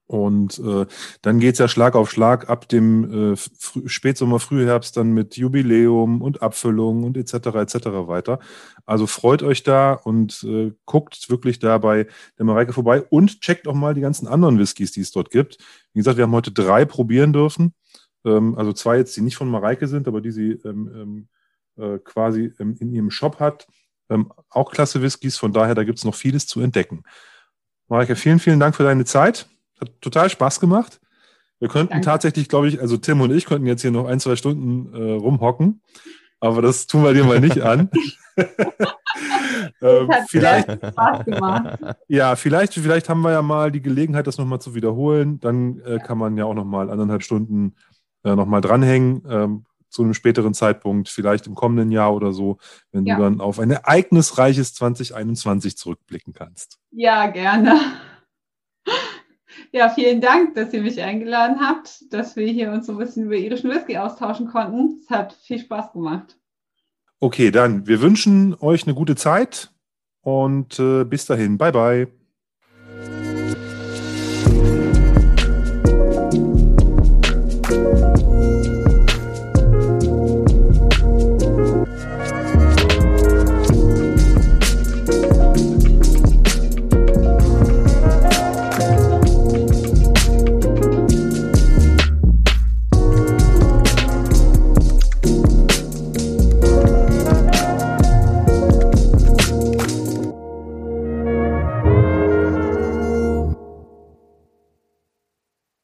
A: Und äh, dann geht's ja Schlag auf Schlag ab dem äh, Spätsommer, Frühherbst dann mit Jubiläum und Abfüllung und etc. etc. weiter. Also freut euch da und äh, guckt wirklich da bei der Mareike vorbei und checkt auch mal die ganzen anderen Whiskys, die es dort gibt. Wie gesagt, wir haben heute drei probieren dürfen. Ähm, also zwei jetzt, die nicht von Mareike sind, aber die sie ähm, ähm, äh, quasi ähm, in ihrem Shop hat. Ähm, auch klasse Whiskys, von daher, da gibt's noch vieles zu entdecken. Mareike, vielen, vielen Dank für deine Zeit. Hat total Spaß gemacht. Wir könnten Danke. tatsächlich, glaube ich, also Tim und ich könnten jetzt hier noch ein, zwei Stunden äh, rumhocken, aber das tun wir dir mal nicht an. äh, vielleicht, Spaß gemacht. ja, vielleicht, vielleicht haben wir ja mal die Gelegenheit, das nochmal zu wiederholen. Dann äh, kann man ja auch nochmal anderthalb Stunden äh, nochmal dranhängen. Ähm, zu einem späteren Zeitpunkt, vielleicht im kommenden Jahr oder so, wenn ja. du dann auf ein ereignisreiches 2021 zurückblicken kannst.
C: Ja, gerne. Ja, vielen Dank, dass ihr mich eingeladen habt, dass wir hier uns so ein bisschen über irischen Whisky austauschen konnten. Es hat viel Spaß gemacht.
A: Okay, dann wir wünschen euch eine gute Zeit und äh, bis dahin. Bye, bye.